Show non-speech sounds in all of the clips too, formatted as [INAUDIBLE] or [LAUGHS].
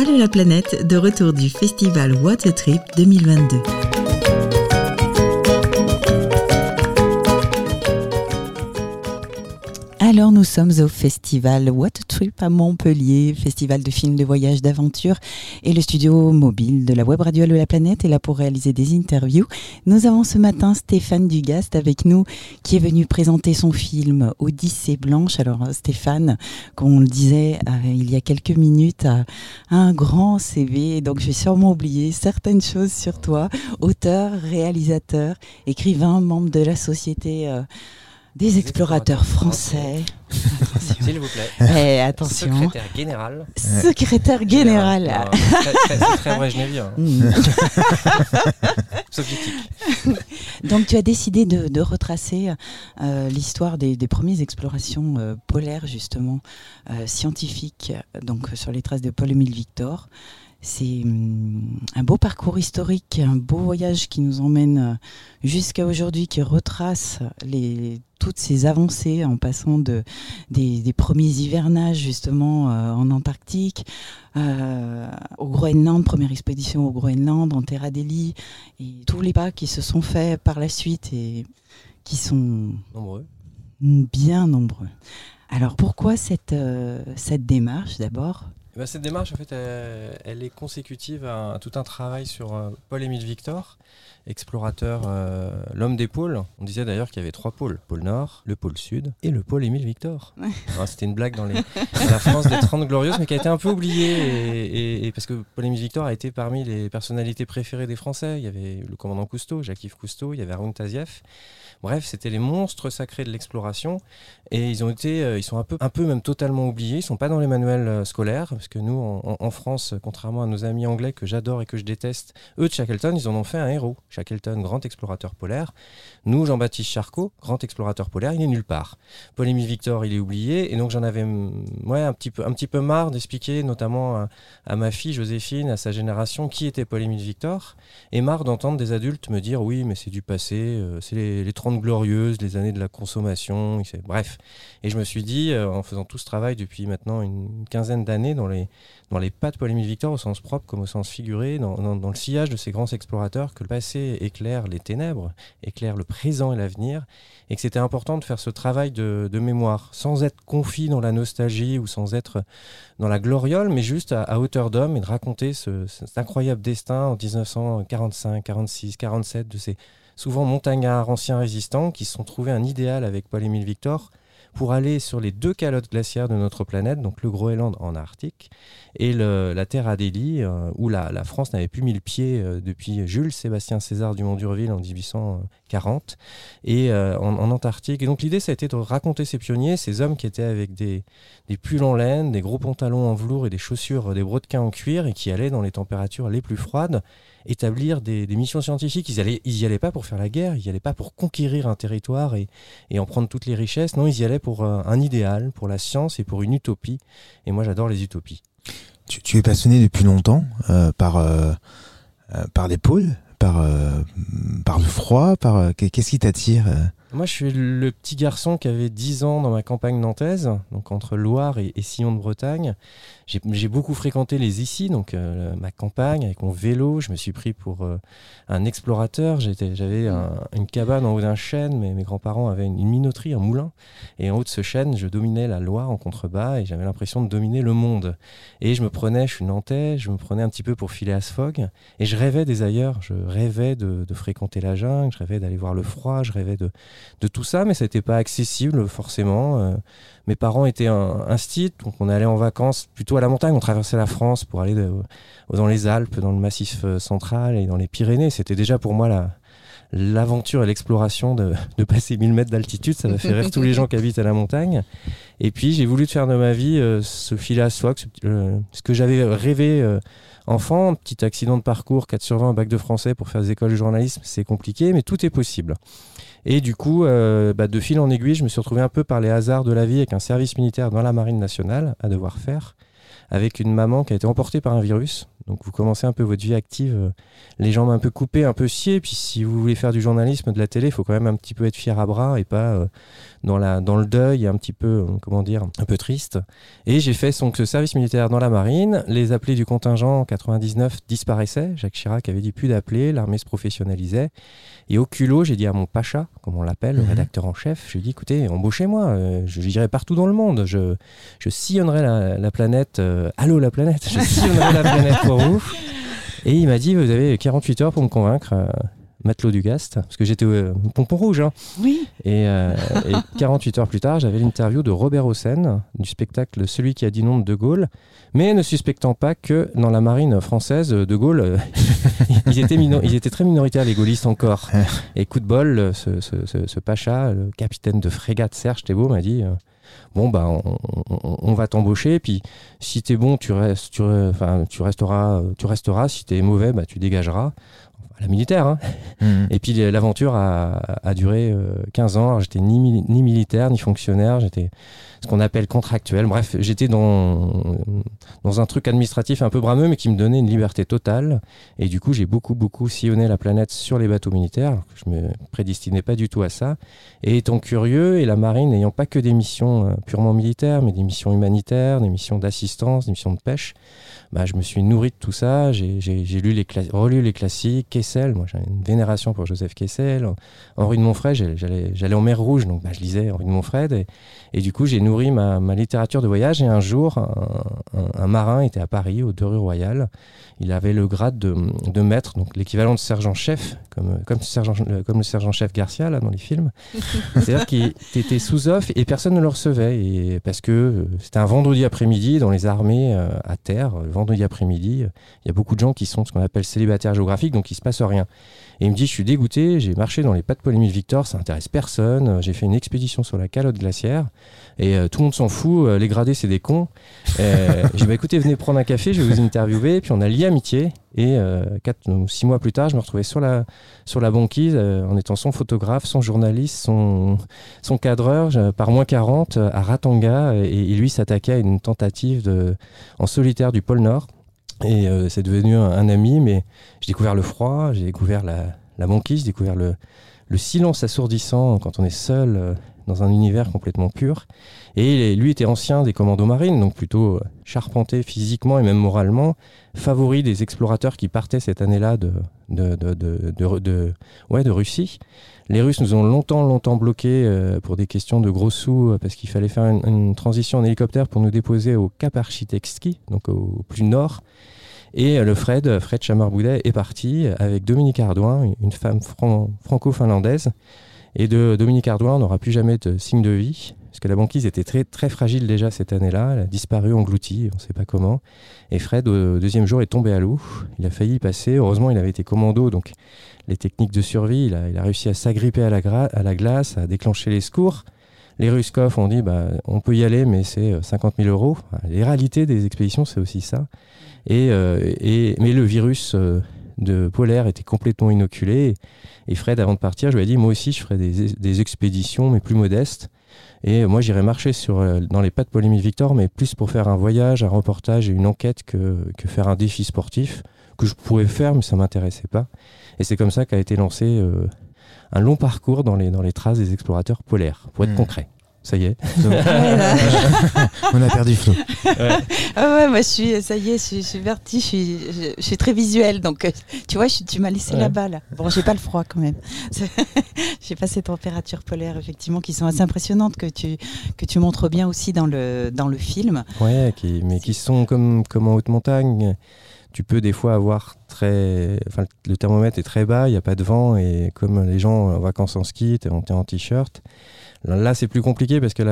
Allô la planète, de retour du festival Water Trip 2022. Alors nous sommes au festival What Trip à Montpellier, festival de films de voyage d'aventure et le studio mobile de la web radio de la planète est là pour réaliser des interviews. Nous avons ce matin Stéphane Dugast avec nous qui est venu présenter son film Odyssée blanche. Alors Stéphane, comme on le disait euh, il y a quelques minutes, a un grand CV donc je vais sûrement oublier certaines choses sur toi. Auteur, réalisateur, écrivain, membre de la société euh, des explorateurs français. [LAUGHS] S'il vous plaît. Eh, attention. Secrétaire général. Secrétaire général. C'est très brejnevien. Mm. [LAUGHS] Soviétique. [LAUGHS] Donc tu as décidé de, retracer euh, l'histoire des, premières explorations euh, polaires justement euh, scientifiques donc sur les traces de Paul-Émile Victor. C'est hum, un beau parcours historique, un beau voyage qui nous emmène euh, jusqu'à aujourd'hui, qui retrace les, toutes ces avancées en passant de, des, premiers hivernages justement euh, en Antarctique, euh, au Groenland, première expédition au Groenland, en Terre Adélie, et tous les pas qui se sont faits par la suite et qui sont nombreux. bien nombreux. Alors pourquoi cette, cette démarche d'abord? Bah, cette démarche, en fait, elle, est consécutive à, tout un travail sur euh, Paul-Émile Victor, explorateur, euh, l'homme des pôles. On disait d'ailleurs qu'il y avait trois pôles, pôle Nord, le pôle Sud et le pôle Émile Victor. [LAUGHS] C'était une blague dans, la France des 30 glorieuses, mais qui a été un peu oubliée, et, parce que Paul-Émile Victor a été parmi les personnalités préférées des Français. Il y avait le commandant Cousteau, Jacques-Yves Cousteau, il y avait Arun Tazieff. Bref, c'était les monstres sacrés de l'exploration et ils ont été, euh, ils sont un peu, un peu même totalement oubliés. Ils sont pas dans les manuels euh, scolaires parce que nous, en, France, contrairement à nos amis anglais que j'adore et que je déteste, eux de Shackleton, ils en ont fait un héros. Shackleton, grand explorateur polaire. Nous, Jean-Baptiste Charcot, grand explorateur polaire, il est nulle part. Paul-Émile Victor, il est oublié et donc j'en avais, ouais, un petit peu, un petit peu marre d'expliquer, notamment à, ma fille Joséphine, à sa génération, qui était Paul-Émile Victor, et marre d'entendre des adultes me dire oui, mais c'est du passé, euh, c'est les, les glorieuses, les années de la consommation, bref. Et je me suis dit, euh, en faisant tout ce travail depuis maintenant une quinzaine d'années dans les, dans les pas de Paul-Émile Victor au sens propre comme au sens figuré, dans, le sillage de ces grands explorateurs, que le passé éclaire les ténèbres, éclaire le présent et l'avenir, et que c'était important de faire ce travail de, mémoire, sans être confit dans la nostalgie ou sans être dans la gloriole, mais juste à, hauteur d'homme et de raconter ce, cet incroyable destin en 1945, 46, 47 de ces souvent montagnards, anciens résistants, qui se sont trouvés un idéal avec Paul-Émile Victor pour aller sur les deux calottes glaciaires de notre planète, donc le Groenland en Arctique et la Terre Adélie, euh, où la, France n'avait plus mis le pied euh, depuis Jules Sébastien César du Mont-Durville en 1840, et euh, en, Antarctique. Et donc l'idée, ça a été de raconter ces pionniers, ces hommes qui étaient avec des, des pulls en laine, des gros pantalons en velours et des chaussures, des brodequins en cuir, et qui allaient dans les températures les plus froides établir des, missions scientifiques. Ils n'y allaient pas pour faire la guerre, ils n'y allaient pas pour conquérir un territoire et, en prendre toutes les richesses. Non, ils y allaient pour euh, un idéal, pour la science et pour une utopie. Et moi, j'adore les utopies. Tu, es passionné depuis longtemps euh, par, euh, par les pôles, par, par le froid, par qu'est-ce qui t'attire moi, je suis le petit garçon qui avait 10 ans dans ma campagne nantaise, donc entre Loire et, Sillon de Bretagne. J'ai beaucoup fréquenté les ici, donc euh, ma campagne avec mon vélo. Je me suis pris pour euh, un explorateur. J'avais une cabane en haut d'un chêne. mais mes grands-parents avaient une, minoterie, un moulin. Et en haut de ce chêne, je dominais la Loire en contrebas et j'avais l'impression de dominer le monde. Et je me prenais, je suis nantais, je me prenais un petit peu pour filer à Sfog. Et je rêvais des ailleurs. Je rêvais de fréquenter la jungle, je rêvais d'aller voir le froid, je rêvais de de tout ça, mais ça n'était pas accessible forcément. Euh, mes parents étaient un, un donc on allait en vacances plutôt à la montagne, on traversait la France pour aller dans les Alpes, dans le Massif euh, central et dans les Pyrénées. C'était déjà pour moi la, l'aventure et l'exploration de, passer 1000 mètres d'altitude, ça va faire rire tous les [LAUGHS] gens qui habitent à la montagne. Et puis j'ai voulu faire de ma vie euh, ce fil à soie, ce, que j'avais rêvé enfant, petit accident de parcours, 4 sur 20, bac de français pour faire des écoles de journalisme, c'est compliqué, mais tout est possible. Et du coup, euh, bah, de fil en aiguille, je me suis retrouvé un peu par les hasards de la vie avec un service militaire dans la marine nationale à devoir faire, avec une maman qui a été emportée par un virus. Donc vous commencez un peu votre vie active, euh, les jambes un peu coupées, un peu sciées. Puis si vous voulez faire du journalisme, de la télé, il faut quand même un petit peu être fier à bras et pas euh, dans, la, dans le deuil, un petit peu, comment dire, un peu triste. Et j'ai fait donc, ce service militaire dans la marine. Les appelés du contingent en 99 disparaissaient. Jacques Chirac avait dit plus d'appeler, l'armée se professionnalisait. Et au culot, j'ai dit à mon pacha, comme on l'appelle, le Mhm. rédacteur en chef, j'ai dit écoutez, embauchez-moi, euh, je j'irai partout dans le monde, je, je sillonnerai la, la planète. euh, allô la planète, je sillonnerai la planète pour [LAUGHS] Et il m'a dit vous avez 48 heures pour me convaincre. euh, Matelot du Gast, parce que j'étais euh, pompon rouge. hein. Oui. Et, euh, et [LAUGHS] 48 heures plus tard, j'avais l'interview de Robert Hossein du spectacle Celui qui a dit non de De Gaulle, mais ne suspectant pas que dans la marine française, De Gaulle, euh, [LAUGHS] ils, étaient mino- ils étaient très minoritaires, les gaullistes encore. Et coup de bol, euh, ce, ce- ce- ce pacha, le capitaine de frégate Serge Thébault, m'a dit euh, Bon, bah, on, on- on va t'embaucher, puis si t'es bon, tu, restes, tu, enfin, tu, resteras, tu resteras, si t'es mauvais, bah, tu dégageras. À la militaire, hein. Mhm. Et puis l'aventure a, a duré euh, 15 ans. Alors, J'étais ni, ni militaire, ni fonctionnaire. J'étais ce qu'on appelle contractuel. Bref, j'étais dans, dans un truc administratif un peu brameux, mais qui me donnait une liberté totale. Et du coup, j'ai beaucoup, beaucoup sillonné la planète sur les bateaux militaires. Je me prédestinais pas du tout à ça. Et étant curieux, et la marine n'ayant pas que des missions euh, purement militaires, mais des missions humanitaires, des missions d'assistance, des missions de pêche, bah, je me suis nourri de tout ça. J'ai relu les classiques. Kessel, moi j'ai une vénération pour Joseph Kessel. Henri de Montfred, j'ai- j'allais en mer Rouge, donc bah, je lisais Henri de Montfred. Et, et du coup, j'ai nourri ma, ma littérature de voyage. Et un jour, un, un- un marin était à Paris, au deux rue Royale. Il avait le grade de, de maître, donc l'équivalent de sergent-chef, comme, comme, sergent, comme le sergent-chef Garcia là, dans les films. [LAUGHS] C'est-à-dire qu'il était sous offre et personne ne le recevait. Et parce que euh, c'était un vendredi après-midi dans les armées euh, à terre, le vendredi après-midi, euh, il y a beaucoup de gens qui sont ce qu'on appelle célibataires géographiques, donc il se passe rien. Et il me dit, je suis dégoûté, j'ai marché dans les pas de Paul-Émile Victor, ça intéresse personne, euh, j'ai fait une expédition sur la calotte glaciaire, et euh, tout le monde s'en fout, euh, les gradés c'est des cons. Euh, [LAUGHS] j'ai dit, bah, écoutez, venez prendre un café, je vais vous interviewer, puis on a lié amitié, et euh, quatre ou six mois plus tard, je me retrouvais sur la, sur la banquise, en étant son photographe, son journaliste, son, son cadreur, par moins 40, euh, à Ratanga, et, et lui s'attaquait à une tentative de, en solitaire du pôle Nord. Et euh, c'est devenu un, un ami, mais j'ai découvert le froid, j'ai découvert la, la banquise, j'ai découvert le, le silence assourdissant quand on est seul euh, dans un univers complètement pur. Et lui était ancien des commandos marines, donc plutôt euh, charpenté physiquement et même moralement, favori des explorateurs qui partaient cette année-là de, de, de, ouais, de Russie. Les Russes nous ont longtemps, longtemps bloqués euh, pour des questions de gros sous, euh, parce qu'il fallait faire une, transition en hélicoptère pour nous déposer au Cap Architectski, donc au, plus nord. Et le Fred, Fred Chamarboudet, est parti avec Dominique Ardouin, une femme fran- franco-finlandaise. Et de Dominique Ardouin, on n'aura plus jamais de signe de vie, parce que la banquise était très, très fragile déjà cette année-là. Elle a disparu, engloutie, on ne sait pas comment. Et Fred, au deuxième jour, est tombé à l'eau. Il a failli y passer. Heureusement, il avait été commando, donc les techniques de survie, il a, réussi à s'agripper à, la glace, à déclencher les secours. Les Ruskov ont dit bah, on peut y aller, mais c'est euh, 50 000 euros. Les réalités des expéditions, c'est aussi ça. Et, euh, mais le virus euh, de polaire était complètement inoculé. Et Fred, avant de partir, je lui ai dit moi aussi, je ferai des, des expéditions, mais plus modestes. Et moi, j'irai marcher sur, euh, dans les pas de Paul-Émile Victor, mais plus pour faire un voyage, un reportage et une enquête que, que faire un défi sportif que je pourrais faire, mais ça m'intéressait pas. Et c'est comme ça qu'a été lancé euh, un long parcours dans les, dans les traces des explorateurs polaires, pour être Hmm. concret. Ça y est. Donc, [LAUGHS] Ouais, là. [LAUGHS] on a perdu Flo. Ah ouais, moi je suis, ça y est, je suis, je suis vertie, je suis, je, je suis très visuelle, donc euh, tu vois, je- tu m'as laissé Ouais. la balle. Bon, j'ai pas le froid quand même. [LAUGHS] j'ai pas ces températures polaires effectivement qui sont assez impressionnantes que tu que tu montres bien aussi dans le dans le film. Ouais, qui, mais qui sont comme, comme en haute montagne. Tu peux des fois avoir très. Enfin, le thermomètre est très bas, il n'y a pas de vent, et comme les gens en vacances en ski, t'es en, t'es en t-shirt. Là, c'est plus compliqué parce que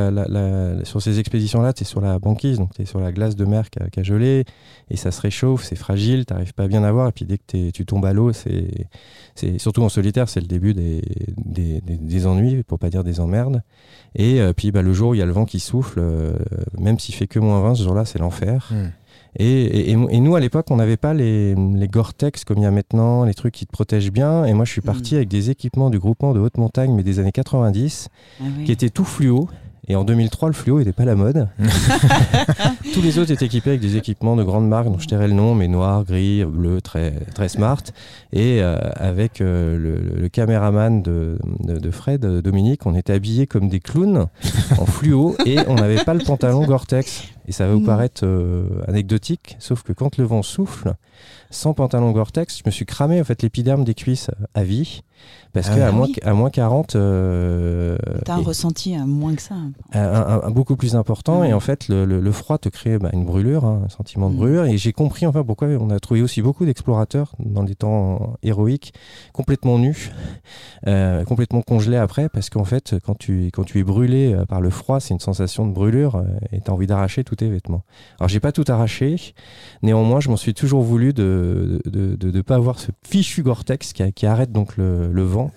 sur ces expéditions-là, tu es sur la banquise, donc tu es sur la glace de mer qui a, gelé, et ça se réchauffe, c'est fragile, tu n'arrives pas à bien à voir, et puis dès que tu tombes à l'eau, c'est surtout en solitaire, c'est le début des- des ennuis, pour pas dire des emmerdes. Et euh, puis bah, le jour où il y a le vent qui souffle, euh, même s'il fait que moins 20, ce jour-là, c'est l'enfer. Hmm. Et, et- et- et nous, à l'époque, on n'avait pas les, les Gore-Tex comme il y a maintenant, les trucs qui te protègent bien. Et moi, je suis parti Mm. avec des équipements du groupement de haute montagne, mais des années 90, Ah oui. qui étaient tout fluo. Et en 2003, le fluo n'était pas la mode. [LAUGHS] [LAUGHS] Tous les autres étaient équipés avec des équipements de grandes marques dont je tairai le nom, mais noir, gris, bleu, très, très smart. Et euh, avec euh, le, le caméraman de, de, de Fred, euh, Dominique, on était habillés comme des clowns en fluo et on n'avait pas le pantalon Gore-Tex. Et ça va vous Mm. paraître euh, anecdotique, sauf que quand le vent souffle, sans pantalon Gore-Tex, je me suis cramé en fait l'épiderme des cuisses à vie. Parce Ah qu'à moins, Oui. à moins 40, euh, T'as un ressenti à moins que ça. un, un- un beaucoup plus important et en fait le, le- le froid te crée bah, une brûlure, hein, un sentiment de Mm. brûlure et j'ai compris enfin pourquoi on a trouvé aussi beaucoup d'explorateurs dans des temps héroïques complètement nus, euh, complètement congelés après parce qu'en fait quand tu, quand tu es brûlé euh, par le froid c'est une sensation de brûlure euh, et tu as envie d'arracher tous tes vêtements. Alors j'ai pas tout arraché, néanmoins je m'en suis toujours voulu de ne de, de, de pas avoir ce fichu Gore-Tex qui, qui arrête donc le, le vent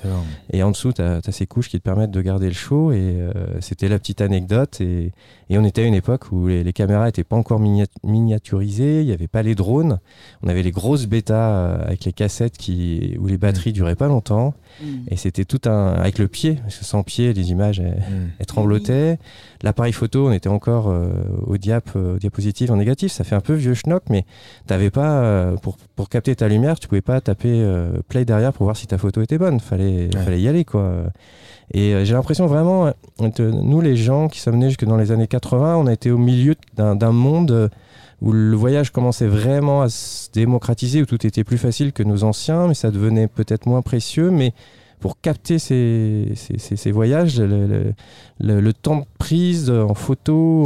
et en dessous, tu as, ces couches qui te permettent de garder le chaud. Et euh, c'était la petite anecdote. Et, et on était à une époque où les, les caméras n'étaient pas encore minia- miniaturisées. Il n'y avait pas les drones. On avait les grosses bêtas euh, avec les cassettes qui, où les batteries duraient pas longtemps. Mm. Et c'était tout un. avec le pied. Parce que sans pied, les images, elles, Mm. elles tremblotaient. L'appareil photo, on était encore euh, au diap, euh, au diapositive en négatif. Ça fait un peu vieux schnock, mais t'avais pas. euh, pour, pour capter ta lumière, tu pouvais pas taper play derrière pour voir si ta photo était bonne. Fallait, Ouais. fallait y aller, quoi. Et euh, j'ai l'impression vraiment, euh, nous les gens qui sommes nés jusque dans les années 80, on a été au milieu d'un monde euh, où le voyage commençait vraiment à se démocratiser, où tout était plus facile que nos anciens, mais ça devenait peut-être moins précieux. Mais pour capter ces, ces, ces- voyages, le, temps de prise en photo,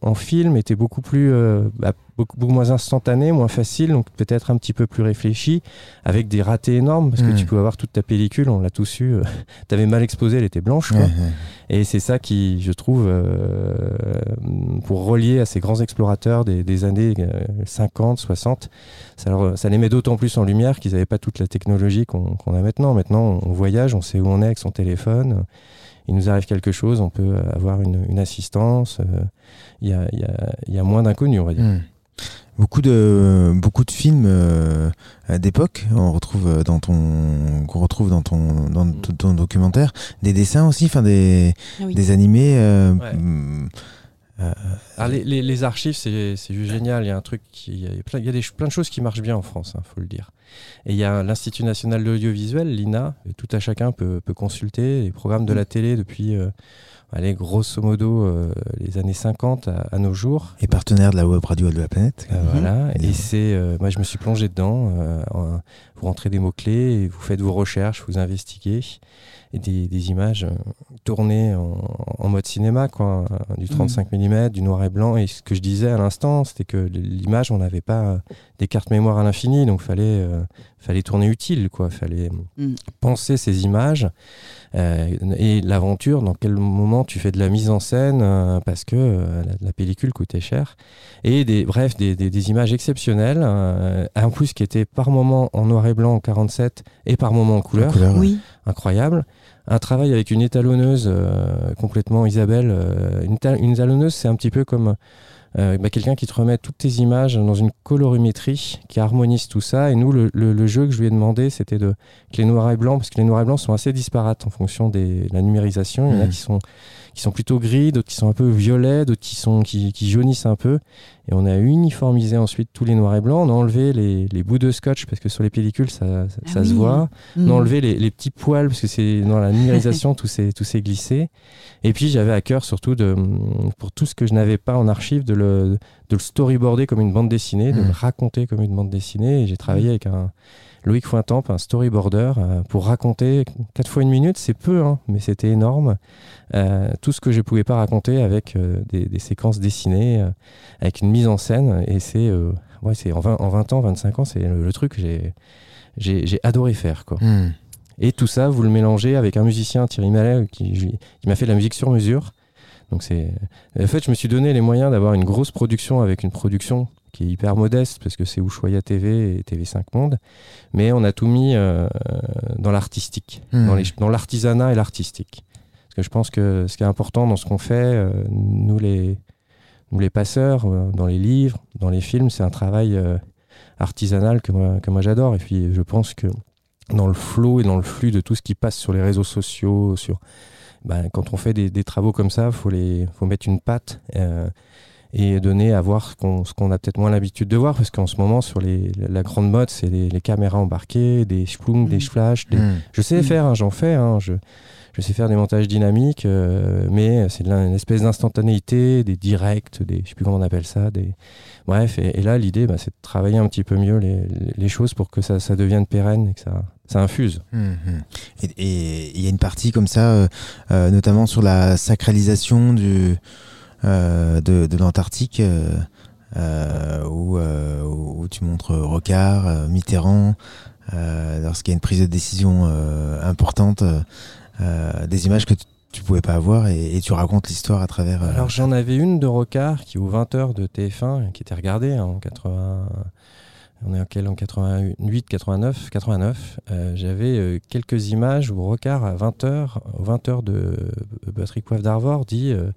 en, film était beaucoup plus, bah, beaucoup, beaucoup moins instantané, moins facile, donc peut-être un petit peu plus réfléchi, avec des ratés énormes, parce que tu peux avoir toute ta pellicule, on l'a tous eu, [LAUGHS] tu avais mal exposé, elle était blanche. quoi. Et c'est ça qui, je trouve, euh, pour relier à ces grands explorateurs des, des années euh, 50, 60, ça, leur- ça les met d'autant plus en lumière qu'ils n'avaient pas toute la technologie qu'on a maintenant. Maintenant, on voyage, on sait où on est avec son téléphone. Il nous arrive quelque chose, on peut avoir une, une assistance. euh, Il y, a, il y a- il y a moins d'inconnus, on va dire. Mm. Beaucoup de beaucoup de films euh, d'époque, on retrouve euh, dans ton qu'on retrouve dans ton dans ton, ton documentaire, des dessins aussi, enfin des Ah oui. des animés. euh, Ouais. mm, Alors, les, les- les archives, c'est c'est juste génial. Il y a un truc, qui, il y a, plein, il y a des, plein de choses qui marchent bien en France, il faut le dire. Et il y a l'Institut national de l'audiovisuel, l'INA, et tout à chacun peut, peut consulter les programmes de la télé depuis, euh, allez, grosso modo, euh, les années 50 à, à nos jours. et partenaire de la web radio de la planète. Euh, Voilà. Et- Et c'est, euh, moi, je me suis plongé dedans. en- vous rentrez des mots-clés, et vous faites vos recherches, vous investiguez. Et des, des images euh, tournées en, en mode cinéma, quoi, du 35 mm, du noir et blanc. Et ce que je disais à l'instant, c'était que l'image, on n'avait pas euh, des cartes mémoire à l'infini, donc fallait, euh, fallait tourner utile, quoi. Fallait Mm. penser ces images euh, et l'aventure. Dans quel moment tu fais de la mise en scène euh, parce que la, la pellicule coûtait cher et des bref des, des- des images exceptionnelles, en plus qui étaient par moment en noir et blanc en 47 et par moment en couleur. Oui. incroyable. Un travail avec une étalonneuse euh, complètement Isabelle. euh, une, éta- une étalonneuse, c'est un petit peu comme euh, bah, quelqu'un qui te remet toutes tes images dans une colorimétrie qui harmonise tout ça. Et nous, le, le- le jeu que je lui ai demandé, c'était de que les noirs et blancs, parce que les noirs et blancs sont assez disparates en fonction des- de la numérisation. Il y en a Mhm. qui sont qui sont plutôt gris, d'autres qui sont un peu violets, d'autres qui sont qui, qui jaunissent un peu. Et on a uniformisé ensuite tous les noirs et blancs. On a enlevé les, les bouts de scotch parce que sur les pellicules ça, ça, Ah ça se voit. Mm. On a enlevé les, les petits poils parce que c'est dans la numérisation [LAUGHS] tout s'est glissé. Et puis j'avais à cœur surtout de pour tout ce que je n'avais pas en archive de le de le storyboarder comme une bande dessinée, de Mm. le raconter comme une bande dessinée. Et j'ai travaillé avec un Loïc Fointamp, un storyboarder, euh, pour raconter quatre fois une minute. C'est peu, hein, mais c'était énorme. Euh, tout ce que je pouvais pas raconter avec euh, des, des séquences dessinées, euh, avec une mise en scène. Et c'est ouais, c'est en 20, en 20 ans, 25 ans, c'est le, le truc que j'ai adoré faire quoi. Mm. Et tout ça, vous le mélangez avec un musicien, Thierry Mallet, qui, qui m'a fait de la musique sur mesure. Donc c'est, en fait, je me suis donné les moyens d'avoir une grosse production avec une production qui est hyper modeste parce que c'est Ushuaïa TV et TV5 Monde, mais on a tout mis euh, dans l'artistique, Mm. dans l'artisanat et l'artistique. Parce que je pense que ce qui est important dans ce qu'on fait, euh, nous les, nous les passeurs, euh, dans les livres, dans les films, c'est un travail artisanal que moi, que moi j'adore. Et puis je pense que dans le flow et dans le flux de tout ce qui passe sur les réseaux sociaux, sur bah, quand on fait des, des travaux comme ça, faut les, faut mettre une patte et donner à voir ce qu'on, ce qu'on a peut-être moins l'habitude de voir, parce qu'en ce moment sur les, la grande mode, c'est les, les caméras embarquées, des splunks, des Mm. flashs. Des... Hmm. Je sais Mm. faire, hein, j'en fais. hein, je, je sais faire des montages dynamiques, euh, mais c'est une espèce d'instantanéité, des directs, des, je sais plus comment on appelle ça. Des... Bref, et, et là, l'idée, bah, c'est de travailler un petit peu mieux les, les- choses pour que ça, ça devienne pérenne et que ça, ça infuse. Mhm. Et- Et il y a une partie comme ça, euh, euh, notamment sur la sacralisation du, euh, de, de l'Antarctique, euh, euh, où, euh, tu montres Rocard, euh, Mitterrand, euh, lorsqu'il y a une prise de décision euh, importante, euh, euh, des images que tu, tu pouvais pas avoir et, tu racontes l'histoire à travers. euh, Alors j'en avais une de Rocard qui aux 20h de TF1 qui était regardée en 80 on est quel en 88 89 89 euh, j'avais euh, quelques images où Rocard à 20h aux 20h de euh, Patrick Poivre d'Arvor dit euh,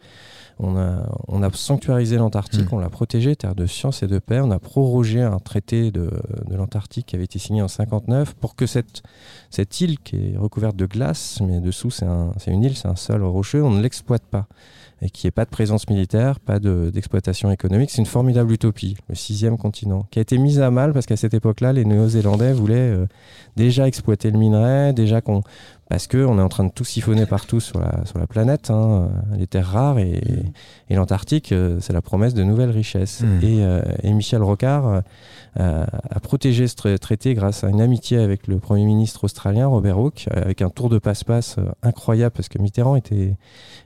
on a, on a sanctuarisé l'Antarctique, Mm. on l'a protégé, terre de science et de paix. On a prorogé un traité de, de l'Antarctique qui avait été signé en 59 pour que cette, cette île qui est recouverte de glace, mais dessous c'est un- c'est une île, c'est un sol rocheux, on ne l'exploite pas. Et qu'il n'y ait pas de présence militaire, pas de- d'exploitation économique. C'est une formidable utopie, le sixième continent, qui a été mise à mal parce qu'à cette époque-là, les Néo-Zélandais voulaient euh, déjà exploiter le minerai, déjà qu'on parce qu'on est en train de tout siphonner partout sur la, sur la planète, hein, euh, les terres rares, et, et l'Antarctique, euh, c'est la promesse de nouvelles richesses. Mm. Et, euh, et Michel Rocard euh, a protégé ce tra- traité grâce à une amitié avec le Premier ministre australien, Robert Hawke, euh, avec un tour de passe-passe incroyable, parce que Mitterrand était,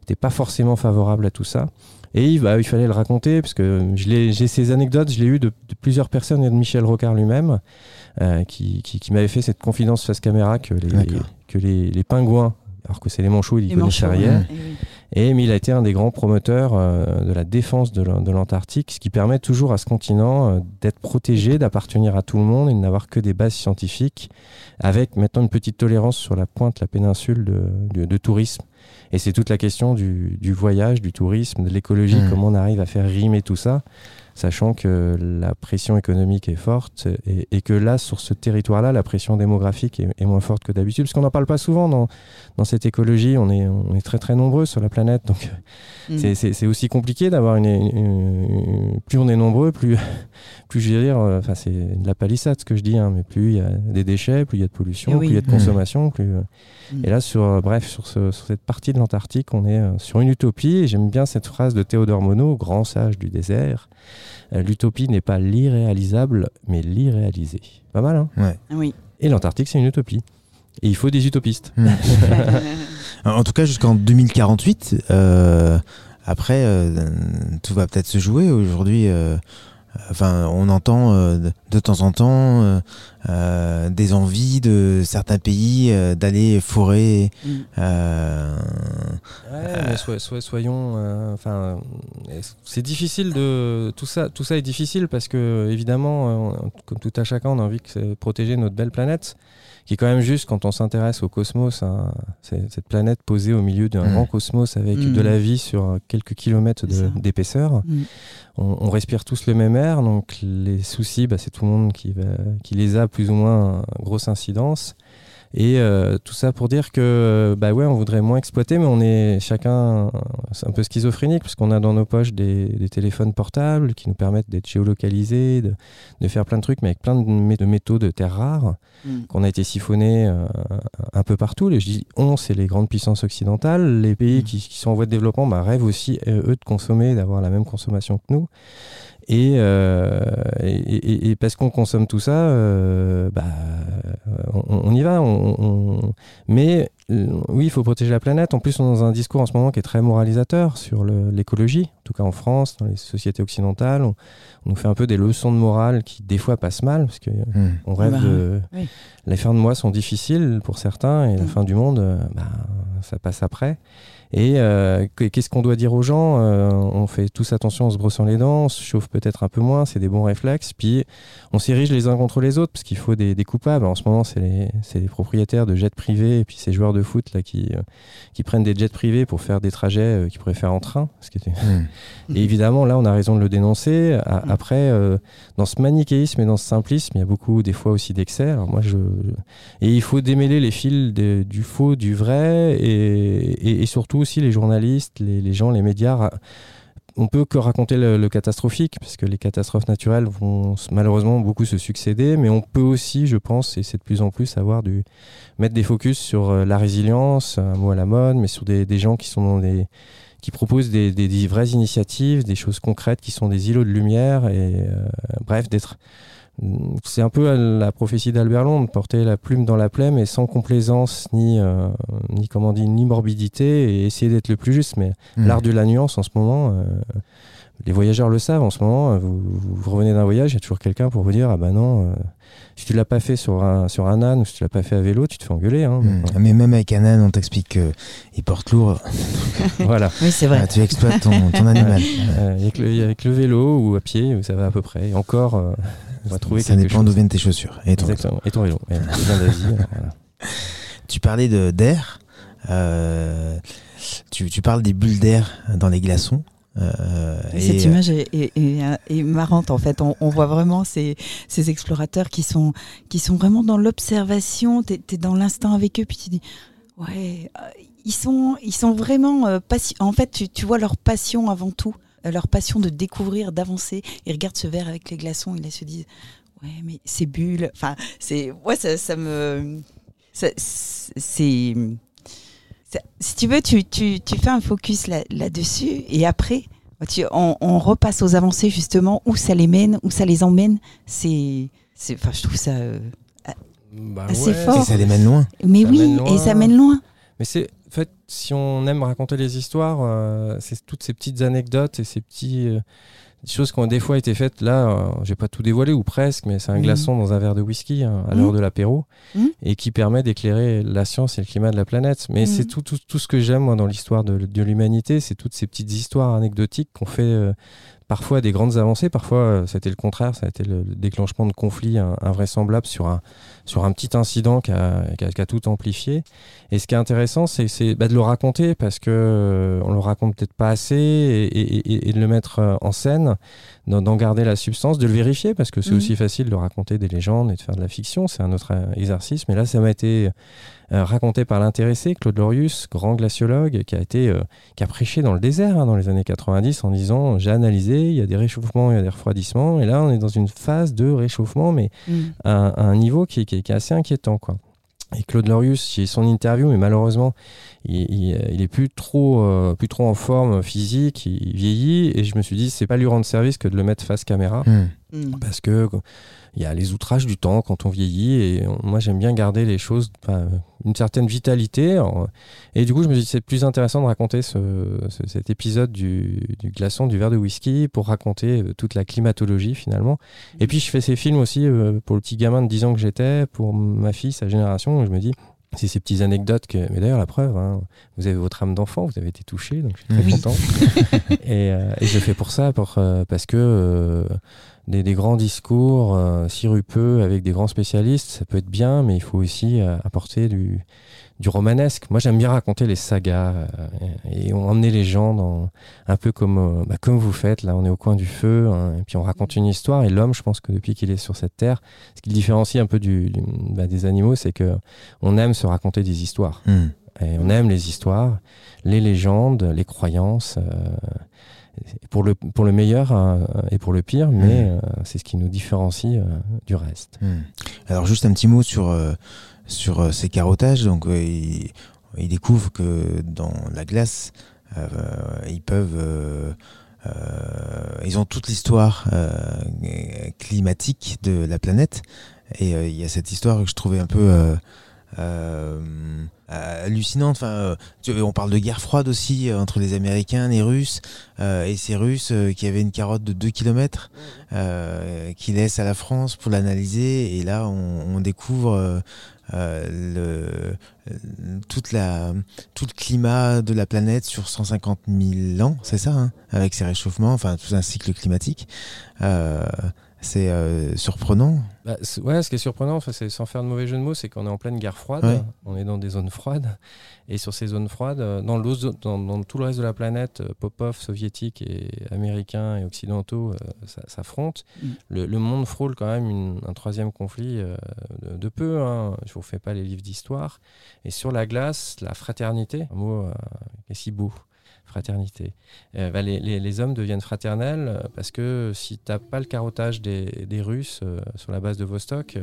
était pas forcément favorable à tout ça. Et bah, il fallait le raconter, parce que j'ai ces anecdotes, je l'ai eu de, de plusieurs personnes et de Michel Rocard lui-même, euh, qui, qui, qui m'avait fait cette confidence face caméra que les. Que les, les pingouins, alors que c'est les manchots, ils y Les connaissaient manchots, rien, ouais. Eh et mais il a été un des grands promoteurs euh, de la défense de l'An- de l'Antarctique, ce qui permet toujours à ce continent euh, d'être protégé, d'appartenir à tout le monde et de n'avoir que des bases scientifiques, avec maintenant une petite tolérance sur la pointe, la péninsule de, de- de tourisme. Et c'est toute la question du, du voyage, du tourisme, de l'écologie, Mhm. comment on arrive à faire rimer tout ça, sachant que la pression économique est forte et, et que là, sur ce territoire-là, la pression démographique est, est moins forte que d'habitude, parce qu'on n'en parle pas souvent dans, dans cette écologie, on est, on est très très nombreux sur la planète, donc Mm. c'est- c'est c'est aussi compliqué d'avoir une, une- une- Plus on est nombreux, plus, [LAUGHS] plus je veux dire, euh, enfin c'est de la palissade ce que je dis, hein, mais plus il y a des déchets, plus il y a de pollution, oui. plus il y a de Mm. consommation, plus. euh, Mm. Et là, sur, euh, bref, sur, ce- sur cette partie de l'Antarctique, on est sur une utopie, et j'aime bien cette phrase de Théodore Monod, grand sage du désert. Euh, L'utopie n'est pas l'irréalisable, mais l'irréalisé. Pas mal, hein Ouais. Oui. Et l'Antarctique, c'est une utopie. Et il faut des utopistes. Hmm. [LAUGHS] En tout cas, jusqu'en 2048. euh, après, euh, tout va peut-être se jouer. Aujourd'hui, euh, enfin, on entend euh, de, temps en temps euh, euh, des envies de certains pays euh, d'aller forer. Mm. euh, Ouais, mais so- so- soyons. Enfin, euh, c'est difficile de. Tout ça, tout ça est difficile parce que, évidemment, euh, comme tout à chacun, on a envie de protéger notre belle planète, qui est quand même juste quand on s'intéresse au cosmos. hein, cette planète posée au milieu d'un Mm. grand cosmos avec Mm. de la vie sur quelques kilomètres d'épaisseur. Mm. On, on respire tous le même air, donc les soucis, bah, c'est tout le monde qui, va, qui les a plus ou moins euh, grosse incidence. Et euh, tout ça pour dire que bah ouais, on voudrait moins exploiter, mais on est chacun un peu schizophrénique parce qu'on a dans nos poches des, des téléphones portables qui nous permettent d'être géolocalisés, de, de faire plein de trucs, mais avec plein de, de métaux de terres rares Mm. qu'on a été siphonnés euh, un peu partout. Les, je dis on, c'est les grandes puissances occidentales. Les pays Mm. qui, qui sont en voie de développement bah, rêvent aussi, euh, eux, de consommer, d'avoir la même consommation que nous. Et, euh, et, et- et parce qu'on consomme tout ça, euh, bah, on, on y va. on- on- Mais euh, oui, il faut protéger la planète. En plus, on est dans un discours en ce moment qui est très moralisateur sur l'écologie, en tout cas en France, dans les sociétés occidentales. On, on nous fait un peu des leçons de morale qui, des fois, passent mal, parce que hmm. on rêve Bah, de. oui. Les fins de mois sont difficiles pour certains et la Mm. fin du monde, bah, ça passe après. Et euh, que- qu'est-ce qu'on doit dire aux gens Euh, On fait tous attention en se brossant les dents, on se chauffe peut-être un peu moins, c'est des bons réflexes. Puis on s'érige les uns contre les autres parce qu'il faut des, des coupables. En ce moment, c'est les, propriétaires de jets privés et puis ces joueurs de foot là qui, euh, qui prennent des jets privés pour faire des trajets qu'ils pourraient faire en train. Ce qui est Hmm. [LAUGHS] Et évidemment, là, on a raison de le dénoncer. A- Mhm. Après, dans ce manichéisme et dans ce simplisme, il y a beaucoup, des fois aussi, d'excès. Alors moi, je... Et il faut démêler les fils de- du faux, du vrai, et, et- et surtout aussi les journalistes, les, gens, les médias. On peut que raconter le, catastrophique, parce que les catastrophes naturelles vont malheureusement beaucoup se succéder, mais on peut aussi, je pense, et c'est de plus en plus, avoir du mettre des focus sur euh, la résilience, un mot à la mode, mais sur des, gens qui sont des qui proposent des vraies initiatives, des choses concrètes qui sont des îlots de lumière et euh, bref d'être c'est un peu la prophétie d'Albert Londres, porter la plume dans la plaie, mais sans complaisance ni, euh, ni comment dit, ni morbidité, et essayer d'être le plus juste. Mais Mm. l'art de la nuance en ce moment, euh, les voyageurs le savent en ce moment. euh, Vous, vous revenez d'un voyage, il y a toujours quelqu'un pour vous dire ah ben non, euh, si tu l'as pas fait sur un sur un âne ou si tu l'as pas fait à vélo, tu te fais engueuler. Hein, Mm. Mais même avec un âne, on t'explique qu'il porte lourd. [LAUGHS] [LAUGHS] voilà. Oui, c'est vrai. Ah, tu exploites ton, ton animal. Euh, avec, le, avec le vélo ou à pied, ça va à peu près. Et encore, euh, on va trouver Ça dépend d'où viennent tes chaussures. Et ton- Exactement. Et ton vélo. Ouais, voilà. [LAUGHS] Tu parlais de- d'air. euh, tu, tu parles des bulles d'air dans les glaçons. euh, et, Cette euh, image est, est- est- est marrante en fait. On, on voit vraiment ces, ces explorateurs qui sont, qui sont vraiment dans l'observation. Tu es, dans l'instant avec eux, puis tu dis Ouais, euh, ils sont, ils sont vraiment. euh, en fait, tu, tu vois leur passion avant tout, euh, leur passion de découvrir, d'avancer. Ils regardent ce verre avec les glaçons, ils se disent Ouais, mais ces bulles. Enfin, c'est. Ouais, ça, ça me. C'est. Si tu veux, tu, tu, tu fais un focus là- là-dessus et après, tu- on, on repasse aux avancées justement, où ça les mène, où ça les emmène. C'est. c'est- Enfin, je trouve ça. euh, Bah Assez ouais, fort. et ça les mène loin. Mais Ça oui, mène et ça mène loin. Mais c'est, en fait, si on aime raconter les histoires, euh, c'est toutes ces petites anecdotes et ces petits euh, choses qui ont des fois été faites. Là, euh, j'ai pas tout dévoilé ou presque, mais c'est un Mhm. glaçon dans un verre de whisky hein, à Mhm. l'heure de l'apéro Mhm. et qui permet d'éclairer la science et le climat de la planète. Mais c'est tout, tout, tout ce que j'aime moi dans l'histoire de, de l'humanité, c'est toutes ces petites histoires anecdotiques qu'on fait. Euh, Parfois des grandes avancées, parfois euh, c'était le contraire, ça a été le, le déclenchement de conflits in- invraisemblables sur un, sur un petit incident qui a, qui a- qui a tout amplifié. Et ce qui est intéressant, c'est c'est, bah, de le raconter parce que euh, on le raconte peut-être pas assez et, et- et- et de le mettre euh, en scène, d'en garder la substance, de le vérifier parce que c'est Mhm. aussi facile de raconter des légendes et de faire de la fiction, c'est un autre euh, exercice. Mais là, ça m'a été euh, raconté par l'intéressé, Claude Lorius, grand glaciologue, qui a été euh, qui a prêché dans le désert hein, dans les années 90 en disant j'ai analysé, il y a des réchauffements, il y a des refroidissements, et là on est dans une phase de réchauffement, mais Mm. à, un- à un niveau qui, est- qui est- qui est assez inquiétant. Quoi. Et Claude Lorius, j'ai son interview, mais malheureusement, il, il, il est plus trop, euh, plus trop en forme physique, il, il vieillit, et je me suis dit, c'est pas lui rendre service que de le mettre face caméra, Hmm. Mm. parce que il y a les outrages du temps quand on vieillit, et on- moi j'aime bien garder les choses, une certaine vitalité. et du coup, je me suis dit, c'est plus intéressant de raconter ce, ce- cet épisode du, du glaçon, du verre de whisky, pour raconter euh, toute la climatologie finalement. Et puis je fais ces films aussi euh, pour le petit gamin de 10 ans que j'étais, pour ma fille, sa génération, je me dis, c'est ces petites anecdotes que. Mais d'ailleurs, la preuve, hein, vous avez votre âme d'enfant, vous avez été touché, donc je suis très Oui. content. [LAUGHS] et, euh, et je le fais pour ça, pour, euh, parce que euh, des, des grands discours euh, sirupeux avec des grands spécialistes, ça peut être bien, mais il faut aussi euh, apporter du, du romanesque. Moi, j'aime bien raconter les sagas euh, et on emmener les gens dans un peu comme, euh, bah, comme vous faites. Là, on est au coin du feu, hein, et puis on raconte une histoire. Et l'homme, je pense que depuis qu'il est sur cette terre, ce qui le différencie un peu du, du- bah, des animaux, c'est que on aime se raconter des histoires. Hmm. Et on aime les histoires, les légendes, les croyances. Pour le, pour le meilleur euh, et pour le pire, mais euh, c'est ce qui nous différencie euh, du reste. Hmm. Alors juste un petit mot sur, sur ces carottages. Donc ils, ils découvrent que dans la glace, ils peuvent... ils ont toute l'histoire climatique de la planète. Et il y a cette histoire que je trouvais un peu... euh, euh, hallucinante. Enfin, euh, on parle de guerre froide aussi entre les Américains, les Russes, euh, et ces Russes euh, qui avaient une carotte de 2 km euh, qui laissent à la France pour l'analyser. Et là, on, on découvre euh, euh, le, toute la, tout le climat de la planète sur 150 000 ans, c'est ça, hein, avec ces réchauffements, enfin tout un cycle climatique. Euh, C'est euh, surprenant. Bah, ouais, ce qui est surprenant, c'est sans faire de mauvais jeu de mots, c'est qu'on est en pleine guerre froide. Ouais. On est dans des zones froides. Et sur ces zones froides, euh, dans, l'os- dans, dans tout le reste de la planète, euh, Popov, soviétiques et américains et occidentaux euh, s'affrontent. Mm. Le, le monde frôle quand même une- un troisième conflit euh, de, de peu. Hein. Je vous fais pas les livres d'histoire. Et sur la glace, la fraternité, un mot qui est si beau. Fraternité. Euh, bah, les, hommes deviennent fraternels euh, parce que si tu n'as pas le carottage des, Russes euh, sur la base de Vostok,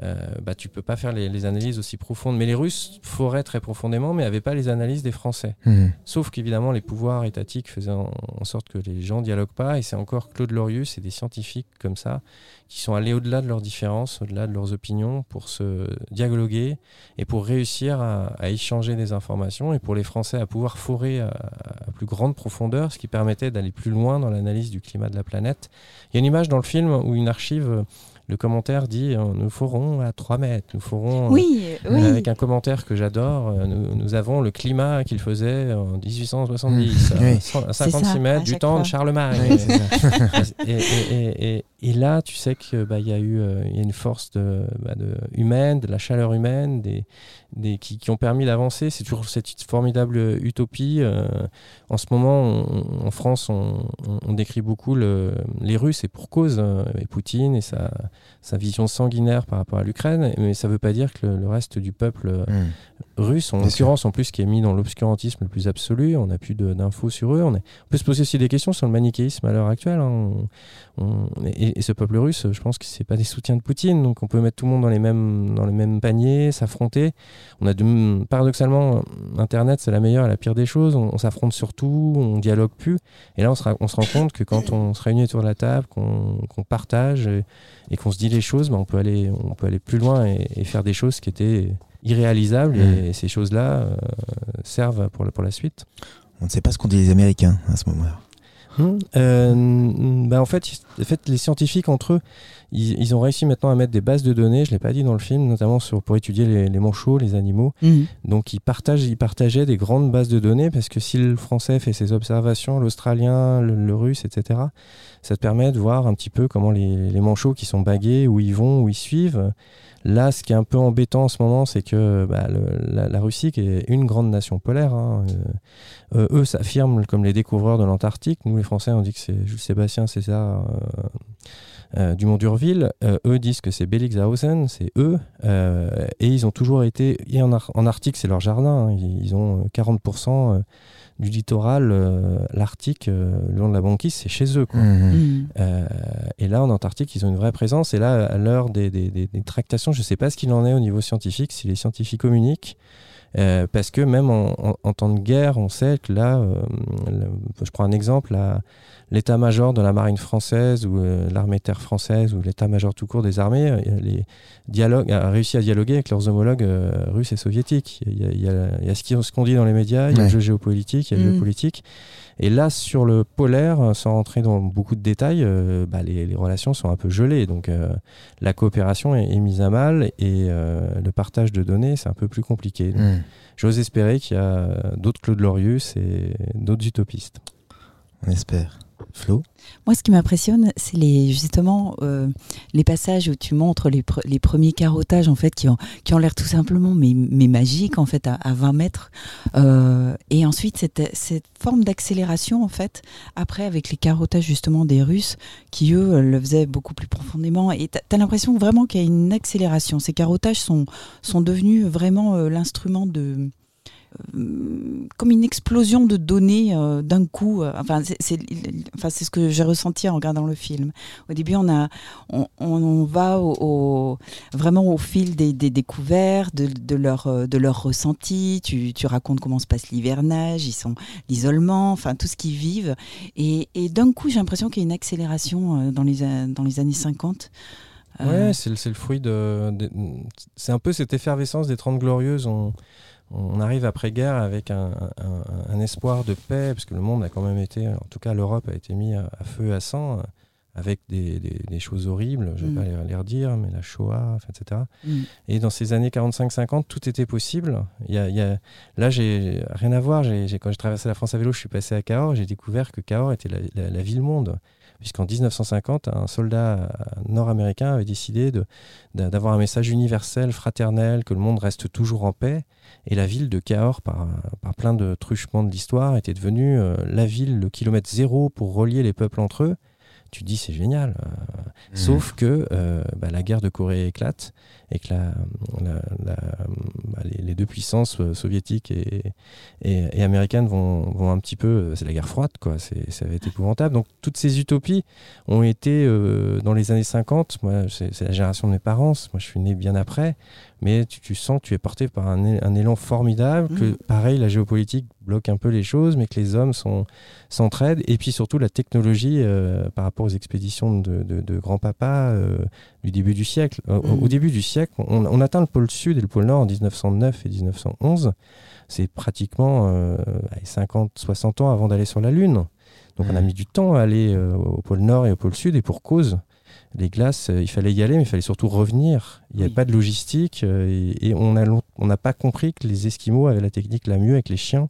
bah, tu peux pas faire les, les analyses aussi profondes. Mais les Russes foraient très profondément, mais n'avaient pas les analyses des Français. Mhm. Sauf qu'évidemment, les pouvoirs étatiques faisaient en, en sorte que les gens dialoguent pas. Et c'est encore Claude Lorius et des scientifiques comme ça qui sont allés au-delà de leurs différences, au-delà de leurs opinions pour se dialoguer et pour réussir à, à échanger des informations et pour les Français à pouvoir forer à, à plus grande profondeur, ce qui permettait d'aller plus loin dans l'analyse du climat de la planète. Il y a une image dans le film où une archive, euh, le commentaire dit euh, Nous forons à 3 mètres, nous forons. euh, Oui, euh, oui. Avec un commentaire que j'adore, euh, nous, nous avons le climat qu'il faisait en 1870, Mmh. Oui. à cent- à C'est 56 ça, à mètres du temps fois. de Charlemagne. Et, et- et- et- et là, tu sais qu'il bah, y a eu il y a une force de, bah, de- humaine, de la chaleur humaine, des, des, qui, qui ont permis d'avancer. C'est toujours cette formidable utopie. euh, en ce moment, on- en France, on, on- on décrit beaucoup le- les Russes et pour cause, euh, et Poutine et sa, sa vision sanguinaire par rapport à l'Ukraine. Mais ça ne veut pas dire que le, reste du peuple euh, Mhm. russe, en l'occurrence, en plus, qui est mis dans l'obscurantisme le plus absolu. On n'a plus d'infos sur eux. On, est- on peut se poser aussi des questions sur le manichéisme à l'heure actuelle. hein. On- on- et, et ce peuple russe, je pense que c'est pas des soutiens de Poutine. Donc on peut mettre tout le monde dans les mêmes, dans les mêmes paniers, s'affronter. On a de- paradoxalement, Internet, c'est la meilleure et la pire des choses. On, on s'affronte sur tout, on dialogue plus. Et là, on se, rend compte que quand on se réunit autour de la table, qu'on partage et, et qu'on se dit les choses, bah, on, peut aller, on peut aller plus loin et, et faire des choses qui étaient irréalisables. Mm. Et ces choses-là euh, servent pour la, pour la suite. On ne sait pas ce qu'ont dit les Américains à ce moment-là. Hmm. Euh, bah en, fait, en fait, les scientifiques entre eux, ils, ils ont réussi maintenant à mettre des bases de données, je ne l'ai pas dit dans le film, notamment sur, pour étudier les, les manchots, les animaux. Mhm. Donc ils, partagent, ils partageaient des grandes bases de données parce que si le français fait ses observations, l'australien, le, le russe, etc., ça te permet de voir un petit peu comment les, les manchots qui sont bagués, où ils vont, où ils suivent. Là, ce qui est un peu embêtant en ce moment, c'est que bah, la, Russie, qui est une grande nation polaire, hein, euh, euh, eux s'affirment comme les découvreurs de l'Antarctique. Nous, les Français, on dit que c'est Jules Sébastien César euh, euh, Dumont d'Urville. Euh, eux disent que c'est Bellingshausen, c'est eux. Et ils ont toujours été. Et en, Ar- Arctique, c'est leur jardin. hein. Ils, ils ont euh, 40% euh, du littoral, euh, l'Arctique, euh, le long de la banquise, c'est chez eux. Quoi. Mhm. Mhm. Euh, et là, en Antarctique, ils ont une vraie présence. Et là, à l'heure des, des- des- des tractations, je ne sais pas ce qu'il en est au niveau scientifique, si les scientifiques communiquent. Euh, parce que même en, en- en temps de guerre, on sait que là, euh, le- je prends un exemple, l'état-major de la marine française ou euh, l'armée terre française ou l'état-major tout court des armées euh, les dialogues, a réussi à dialoguer avec leurs homologues russes et soviétiques. Il y a, il y a- il y a ce qu'on dit dans les médias, il y a Ouais. le jeu géopolitique, il y a le Mm. jeu politique. Et là, sur le polaire, sans rentrer dans beaucoup de détails, euh, bah, les, les relations sont un peu gelées. Donc euh, la coopération est, est mise à mal et euh, le partage de données, c'est un peu plus compliqué. Mhm. J'ose espérer qu'il y a d'autres Claude Lorius et d'autres utopistes. On espère. Moi, ce qui m'impressionne, c'est les, justement euh, les passages où tu montres les, pre- les premiers carottages en fait, qui ont, qui ont l'air tout simplement mais, mais magiques en fait, à, à 20 mètres. Euh, et ensuite, cette, cette forme d'accélération en fait, après avec les carottages justement des Russes, qui eux le faisaient beaucoup plus profondément. Et tu as, l'impression vraiment qu'il y a une accélération. Ces carottages sont, sont devenus vraiment euh, l'instrument de comme une explosion de données euh, d'un coup. euh, enfin, c'est enfin, ce que j'ai ressenti en regardant le film. Au début, on, a, on, va vraiment au fil des, découvertes, de, de euh, de leur ressenti. Tu, tu racontes comment se passe l'hivernage, l'isolement, enfin tout ce qu'ils vivent. Et, et d'un coup, j'ai l'impression qu'il y a une accélération dans les, dans les années 50. Euh, Ouais, c'est le, le fruit de. c'est un peu cette effervescence des Trente Glorieuses. On arrive après-guerre avec un, un- un espoir de paix, parce que le monde a quand même été, en tout cas l'Europe a été mis à, à feu et à sang, avec des, des- des choses horribles, je ne vais Mm. pas les, redire, mais la Shoah, etc. Mm. Et dans ces années 45-50, tout était possible. Il y a, il y a- là, j'ai rien à voir. J'ai- quand j'ai traversé la France à vélo, je suis passé à Cahors, j'ai découvert que Cahors était la, la- la ville-monde. Puisqu'en 1950, un soldat euh, nord-américain avait décidé d'avoir un message universel, fraternel, que le monde reste toujours en paix. Et la ville de Cahors, par, par plein de truchements de l'histoire, était devenue euh, la ville, le kilomètre zéro pour relier les peuples entre eux. Tu te dis, c'est génial. euh, Mmh. Sauf que euh, bah, la guerre de Corée éclate et que la, la- la- bah, les, les deux puissances euh, soviétiques et, et, et américaines vont, vont un petit peu. euh, C'est la guerre froide, quoi. C'est, ça va être épouvantable. Donc, toutes ces utopies ont été euh, dans les années 50. Moi, c'est, la génération de mes parents. Moi, je suis né bien après. Mais tu, tu sens que tu es porté par un, élan formidable. Que, Mhm. pareil, la géopolitique bloque un peu les choses, mais que les hommes s'entraident. Et puis surtout, la technologie euh, par rapport aux expéditions de, de, de grand-papa du début du siècle. Au- Au, Mhm. début du siècle, on, on atteint le pôle sud et le pôle nord en 1909 et 1911. C'est pratiquement euh, allez, 50, 60 ans avant d'aller sur la Lune. Donc on a Mhm. mis du temps à aller euh, au pôle nord et au pôle sud, et pour cause. Les glaces, euh, il fallait y aller, mais il fallait surtout revenir. Il n'y avait Oui. pas de logistique euh, et, et on a long- on n'a pas compris que les Esquimaux avaient la technique la mieux avec les chiens,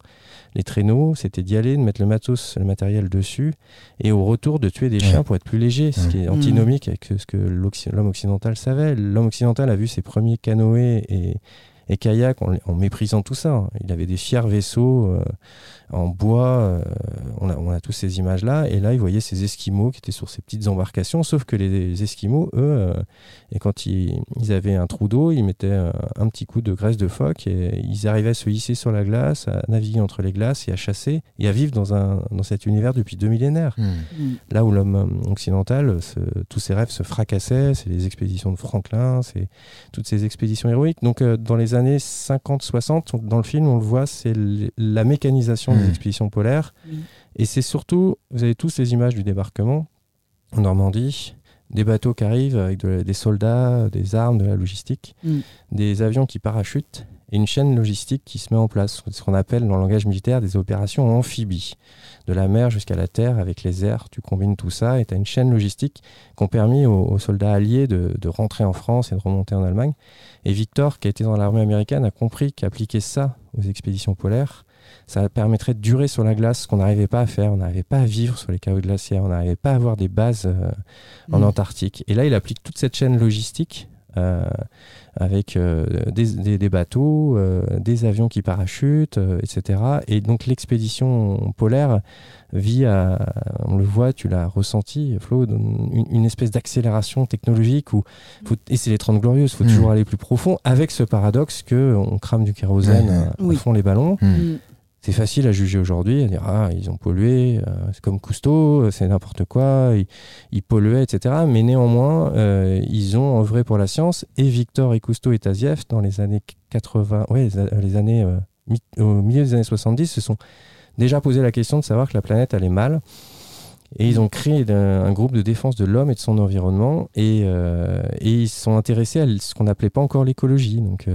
les traîneaux. C'était d'y aller, de mettre le matos, le matériel dessus, et au retour de tuer des Ouais. chiens pour être plus léger, ce Ouais. qui est antinomique avec ce que l'homme occidental savait. L'homme occidental a vu ses premiers canoës et, et kayaks en, en méprisant tout ça. Il avait des fiers vaisseaux euh, en bois. euh, on, a, on a tous ces images-là. Et là, il voyait ces Esquimaux qui étaient sur ces petites embarcations. Sauf que les, Esquimaux, eux, euh, et quand ils, ils avaient un trou d'eau, ils mettaient euh, un petit coup de graisse de phoque et ils arrivaient à se hisser sur la glace, à naviguer entre les glaces et à chasser et à vivre dans, un, dans cet univers depuis deux millénaires. Mmh. Mm. Là où l'homme occidental, tous ses rêves se fracassaient, c'est les expéditions de Franklin, c'est toutes ces expéditions héroïques. Donc euh, dans les années 50-60, dans le film, on le voit, c'est la mécanisation des Mhm. expéditions polaires. Et c'est surtout, vous avez tous les images du débarquement en Normandie, des bateaux qui arrivent avec de- des soldats, des armes, de la logistique, Mm. des avions qui parachutent et une chaîne logistique qui se met en place, ce qu'on appelle dans le langage militaire des opérations amphibies. De la mer jusqu'à la terre avec les airs, tu combines tout ça et tu as une chaîne logistique qui ont permis aux, aux soldats alliés de, de rentrer en France et de remonter en Allemagne. Et Victor, qui a été dans l'armée américaine, a compris qu'appliquer ça aux expéditions polaires, ça permettrait de durer sur la glace, ce qu'on n'arrivait pas à faire. On n'arrivait pas à vivre sur les cailloux glaciaires, on n'arrivait pas à avoir des bases euh, en Mm. Antarctique. Et là, il applique toute cette chaîne logistique euh, avec euh, des, des- des bateaux, euh, des avions qui parachutent, euh, etc. Et donc l'expédition polaire vit à, on le voit, tu l'as ressenti, Flo, une, une espèce d'accélération technologique où, faut, et c'est les 30 glorieuses, il faut Mm. toujours aller plus profond, avec ce paradoxe que on crame du kérosène ouais. à- à Oui. fond les ballons. Mmh. C'est facile à juger aujourd'hui, à dire ah ils ont pollué, euh, c'est comme Cousteau, euh, c'est n'importe quoi, ils, ils polluaient, etc. Mais néanmoins, euh, ils ont œuvré pour la science et Victor et Cousteau et Tazieff dans les années 80, ouais, les, années euh, mi- au milieu des années 70 se sont déjà posé la question de savoir que la planète allait mal. Et ils ont créé un, un groupe de défense de l'homme et de son environnement et, et ils se sont intéressés à ce qu'on n'appelait pas encore l'écologie. Donc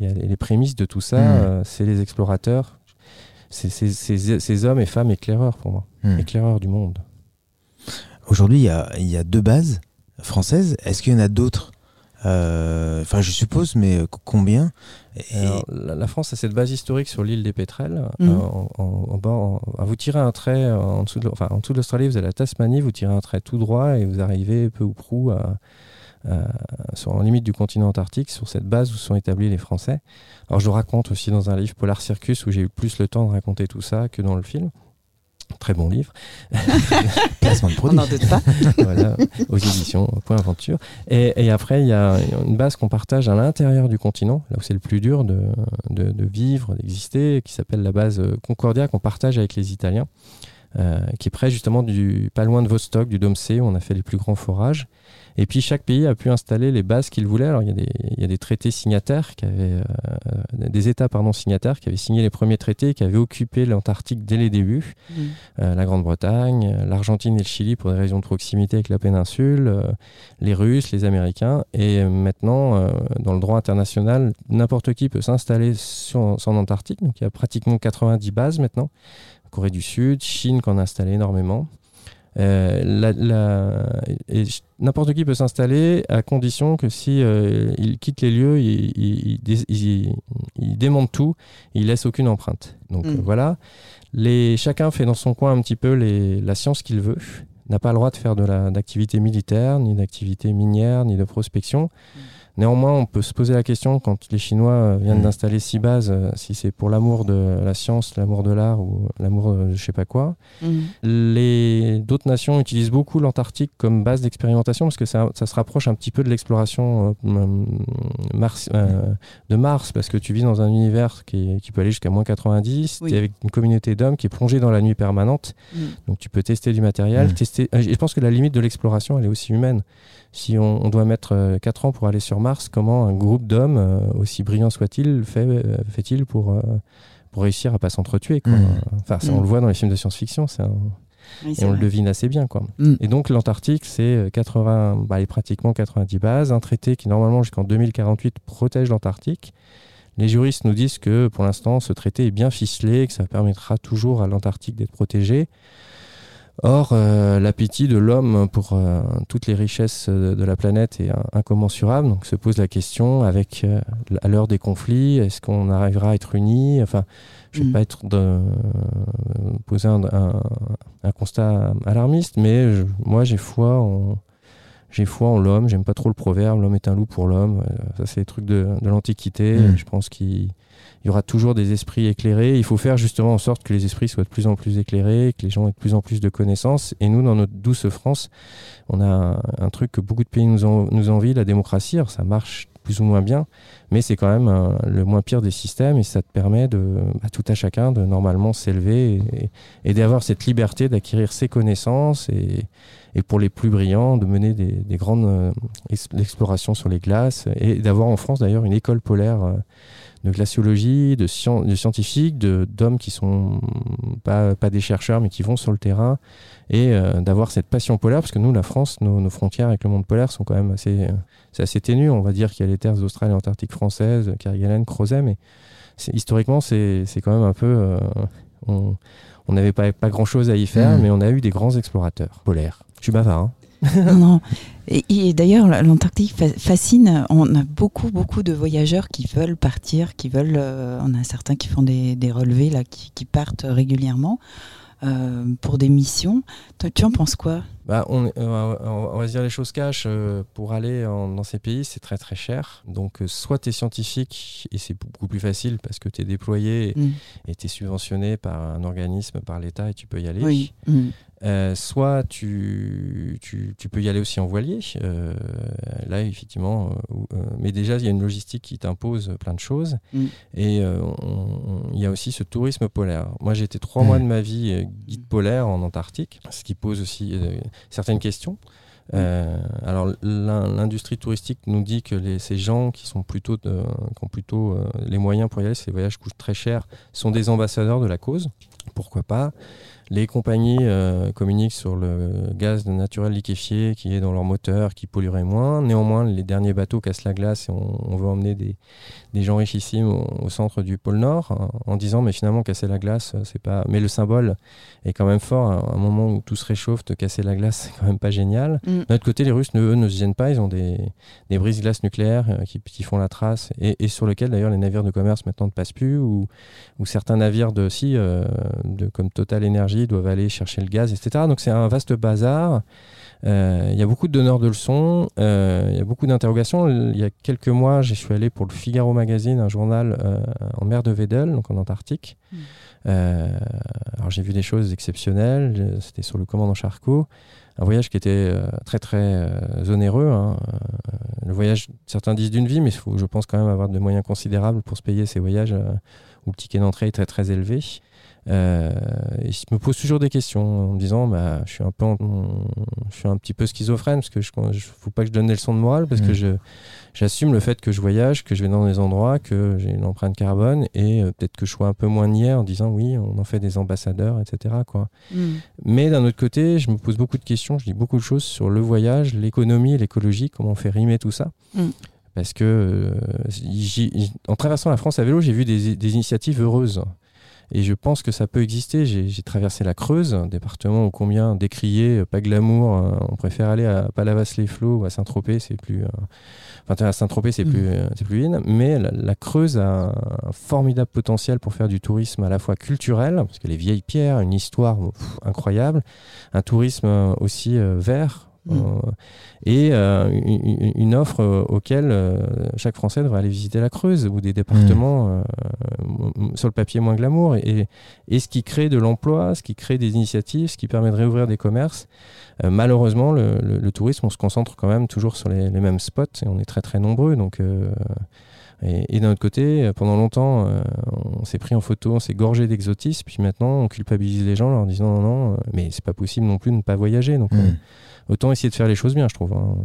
il y a les, prémices de tout ça, euh, c'est les explorateurs, ces hommes et femmes éclaireurs pour moi, Mmh. éclaireurs du monde. Aujourd'hui, il y a, il y a deux bases françaises. Est-ce qu'il y en a d'autres? Euh, Enfin, je suppose, mais combien? Et- Alors, la, la France a cette base historique sur l'île des Pétrels. Mhm. euh, en, en- en bord- en- vous tirez un trait euh, en dessous de, enfin, en dessous de l'Australie, vous avez la Tasmanie, vous tirez un trait tout droit et vous arrivez peu ou prou à, à- sur, en limite du continent antarctique, sur cette base où sont établis les Français. Alors je le raconte aussi dans un livre Polar Circus où j'ai eu plus le temps de raconter tout ça que dans le film. Très bon livre. [LAUGHS] placement de On produit n'en doute pas. [LAUGHS] voilà, aux éditions Point Aventure. Et, et après, il y a une base qu'on partage à l'intérieur du continent, là où c'est le plus dur de, de- de vivre, d'exister, qui s'appelle la base euh, Concordia, qu'on partage avec les Italiens, euh, qui est près justement du, pas loin de Vostok, du Dôme C, où on a fait les plus grands forages. Et puis chaque pays a pu installer les bases qu'il voulait. Alors il y a des, il y a des traités signataires qui avaient, euh, des États pardon signataires qui avaient signé les premiers traités, qui avaient occupé l'Antarctique dès les débuts. Mm. Euh, la Grande-Bretagne, euh, l'Argentine et le Chili pour des raisons de proximité avec la péninsule, euh, les Russes, les Américains. Et maintenant, dans le droit international, n'importe qui peut s'installer sur, Antarctique. Donc il y a pratiquement 90 bases maintenant. Corée du Sud, Chine qui en a installé énormément. N'importe qui peut s'installer à condition que si euh, il quitte les lieux, il, il- il dé- il- il démonte tout, il laisse aucune empreinte. Donc Mm. euh, voilà, les, chacun fait dans son coin un petit peu la science qu'il veut, n'a pas le droit de faire de la- d'activité militaire, ni d'activité minière, ni de prospection. Néanmoins, on peut se poser la question quand les Chinois euh, viennent Mm. d'installer six bases, euh, si c'est pour l'amour de la science, l'amour de l'art ou l'amour de je sais pas quoi. Mhm. Les d'autres nations utilisent beaucoup l'Antarctique comme base d'expérimentation parce que ça, ça se rapproche un petit peu de l'exploration euh, hum, Mars, euh, de Mars parce que tu vis dans un univers qui, est- qui peut aller jusqu'à moins 90, Oui. tu es avec une communauté d'hommes qui est plongée dans la nuit permanente, Mhm. donc tu peux tester du matériel, Mm. tester. Je pense que la limite de l'exploration elle est aussi humaine. Si on, on doit mettre 4 ans pour aller sur Mars, comment un groupe d'hommes, euh, aussi brillant soit-il, fait, euh, fait-il pour, euh, pour réussir à pas s'entretuer. Mm. Enfin, ça, Mm. on le voit dans les films de science-fiction, c'est un- Oui, et on le devine assez bien. Quoi. Mm. Et donc l'Antarctique, c'est euh, 80, bah, pratiquement 90 bases, un traité qui normalement jusqu'en 2048 protège l'Antarctique. Les juristes nous disent que pour l'instant ce traité est bien ficelé, que ça permettra toujours à l'Antarctique d'être protégé. Or, euh, l'appétit de l'homme pour euh, toutes les richesses de la planète est in- incommensurable. Donc se pose la question, avec euh, à l'heure des conflits, est-ce qu'on arrivera à être unis? Enfin, je ne vais Mm. pas être de, euh, poser un, un- un constat alarmiste, mais je- moi j'ai foi en j'ai foi en l'homme. J'aime pas trop le proverbe l'homme est un loup pour l'homme. Euh, ça c'est des trucs de, de l'Antiquité. Mm. Je pense qu'il il y aura toujours des esprits éclairés. Il faut faire justement en sorte que les esprits soient de plus en plus éclairés, que les gens aient de plus en plus de connaissances. Et nous, dans notre douce France, on a un, un truc que beaucoup de pays nous, en- nous envient, la démocratie. Alors, ça marche plus ou moins bien, mais c'est quand même un- le moins pire des systèmes et ça te permet de, à tout à chacun de normalement s'élever et, et d'avoir cette liberté d'acquérir ses connaissances et, et pour les plus brillants, de mener des, des grandes euh, ex- explorations sur les glaces et d'avoir en France d'ailleurs une école polaire euh, de glaciologie, de, scien- de scientifiques, de- d'hommes qui sont pas, pas des chercheurs mais qui vont sur le terrain et euh, d'avoir cette passion polaire parce que nous, la France, nos, nos frontières avec le monde polaire sont quand même assez, euh, assez ténues. On va dire qu'il y a les terres australes et antarctiques françaises, Kerguelen, Crozet, mais historiquement, c'est quand même un peu. euh, on on n'avait pas, pas grand chose à y faire, Mhm. mais on a eu des grands explorateurs polaires. Je suis bavard, hein [LAUGHS] non, non. Et, et d'ailleurs, l'Antarctique fa- fascine. On a beaucoup, beaucoup de voyageurs qui veulent partir, qui veulent. euh, on a certains qui font des, des relevés là, qui, qui partent régulièrement euh, pour des missions. Tu en penses quoi? Bah, on, euh, on va se dire les choses cash. euh, pour aller en- dans ces pays, c'est très très cher. Donc, euh, soit tu es scientifique et c'est beaucoup plus facile parce que tu es déployé Mm. et tu es subventionné par un organisme, par l'État et tu peux y aller. Oui. Mm. Euh, soit tu, tu, tu peux y aller aussi en voilier. Euh, là, effectivement, euh, mais déjà, il y a une logistique qui t'impose plein de choses. Mm. Et il y a aussi ce tourisme polaire. Moi, j'ai été trois Mm. mois de ma vie guide polaire en Antarctique, ce qui pose aussi certaines questions. Euh, alors l'in- l'industrie touristique nous dit que les, ces gens qui sont plutôt de- qui ont plutôt euh, les moyens pour y aller, ces voyages coûtent très cher, sont des ambassadeurs de la cause. Pourquoi pas? Les compagnies euh, communiquent sur le gaz naturel liquéfié qui est dans leur moteur, qui polluerait moins. Néanmoins, les derniers bateaux cassent la glace et on, on veut emmener des, des gens richissimes au, au centre du pôle Nord hein, en disant mais finalement casser la glace, euh, c'est pas. Mais le symbole est quand même fort. À un moment où tout se réchauffe, de casser la glace, [LAUGHS] c'est quand même pas génial. Mm. D'un autre côté, les Russes, eux, ne se gênent pas. Ils ont des, des brises-glaces nucléaires euh, qui, qui font la trace et, et sur lesquels d'ailleurs les navires de commerce maintenant ne passent plus ou, ou certains navires de, si, euh, de, comme Total Energy doivent aller chercher le gaz, etc. Donc c'est un vaste bazar. Euh, Il y a beaucoup de donneurs de leçons, euh, il y a beaucoup d'interrogations. Il y a quelques mois, je suis allé pour le Figaro Magazine, un journal euh, en mer de Weddell, donc en Antarctique. Mm. Alors j'ai vu des choses exceptionnelles. C'était sur le commandant Charcot, un voyage qui était très très onéreux. hein. Le voyage, certains disent d'une vie, mais il faut, je pense quand même avoir de moyens considérables pour se payer ces voyages où le ticket d'entrée est très très élevé. Euh, et je me pose toujours des questions en me disant bah, je, suis un peu en- je suis un petit peu schizophrène parce que je ne faut pas que je donne des leçons de morale parce que Mm. je, j'assume le fait que je voyage, que je vais dans des endroits, que j'ai une empreinte carbone et euh, peut-être que je sois un peu moins niais en disant oui, on en fait des ambassadeurs, etc. Quoi. Mm. Mais d'un autre côté, je me pose beaucoup de questions, je dis beaucoup de choses sur le voyage, l'économie, l'écologie, comment on fait rimer tout ça. Mm. Parce que euh, en traversant la France à vélo, j'ai vu des, des initiatives heureuses. Et je pense que ça peut exister. J'ai traversé la Creuse, un département ô combien décrié, pas glamour. on préfère aller à Palavas-les-Flots ou à Saint-Tropez, c'est plus. Enfin, à Saint-Tropez, c'est plus, mm. c'est plus in. Mais la, Creuse a un, formidable potentiel pour faire du tourisme à la fois culturel, parce que les vieilles pierres, une histoire incroyable, un tourisme aussi vert Mm. Euh, et euh, une, offre euh, auquel chaque Français devrait aller visiter la Creuse ou des départements mm. sur le papier moins glamour et, et, ce qui crée de l'emploi, ce qui crée des initiatives, ce qui permet de réouvrir des commerces. malheureusement, le, tourisme, on se concentre quand même toujours sur les, mêmes spots et on est très très nombreux. Donc, et, d'un autre côté, pendant longtemps, on s'est pris en photo, on s'est gorgé d'exotisme, puis maintenant on culpabilise les gens en leur disant non, non, mais c'est pas possible non plus de ne pas voyager. Donc, mm autant essayer de faire les choses bien, je trouve. Hein.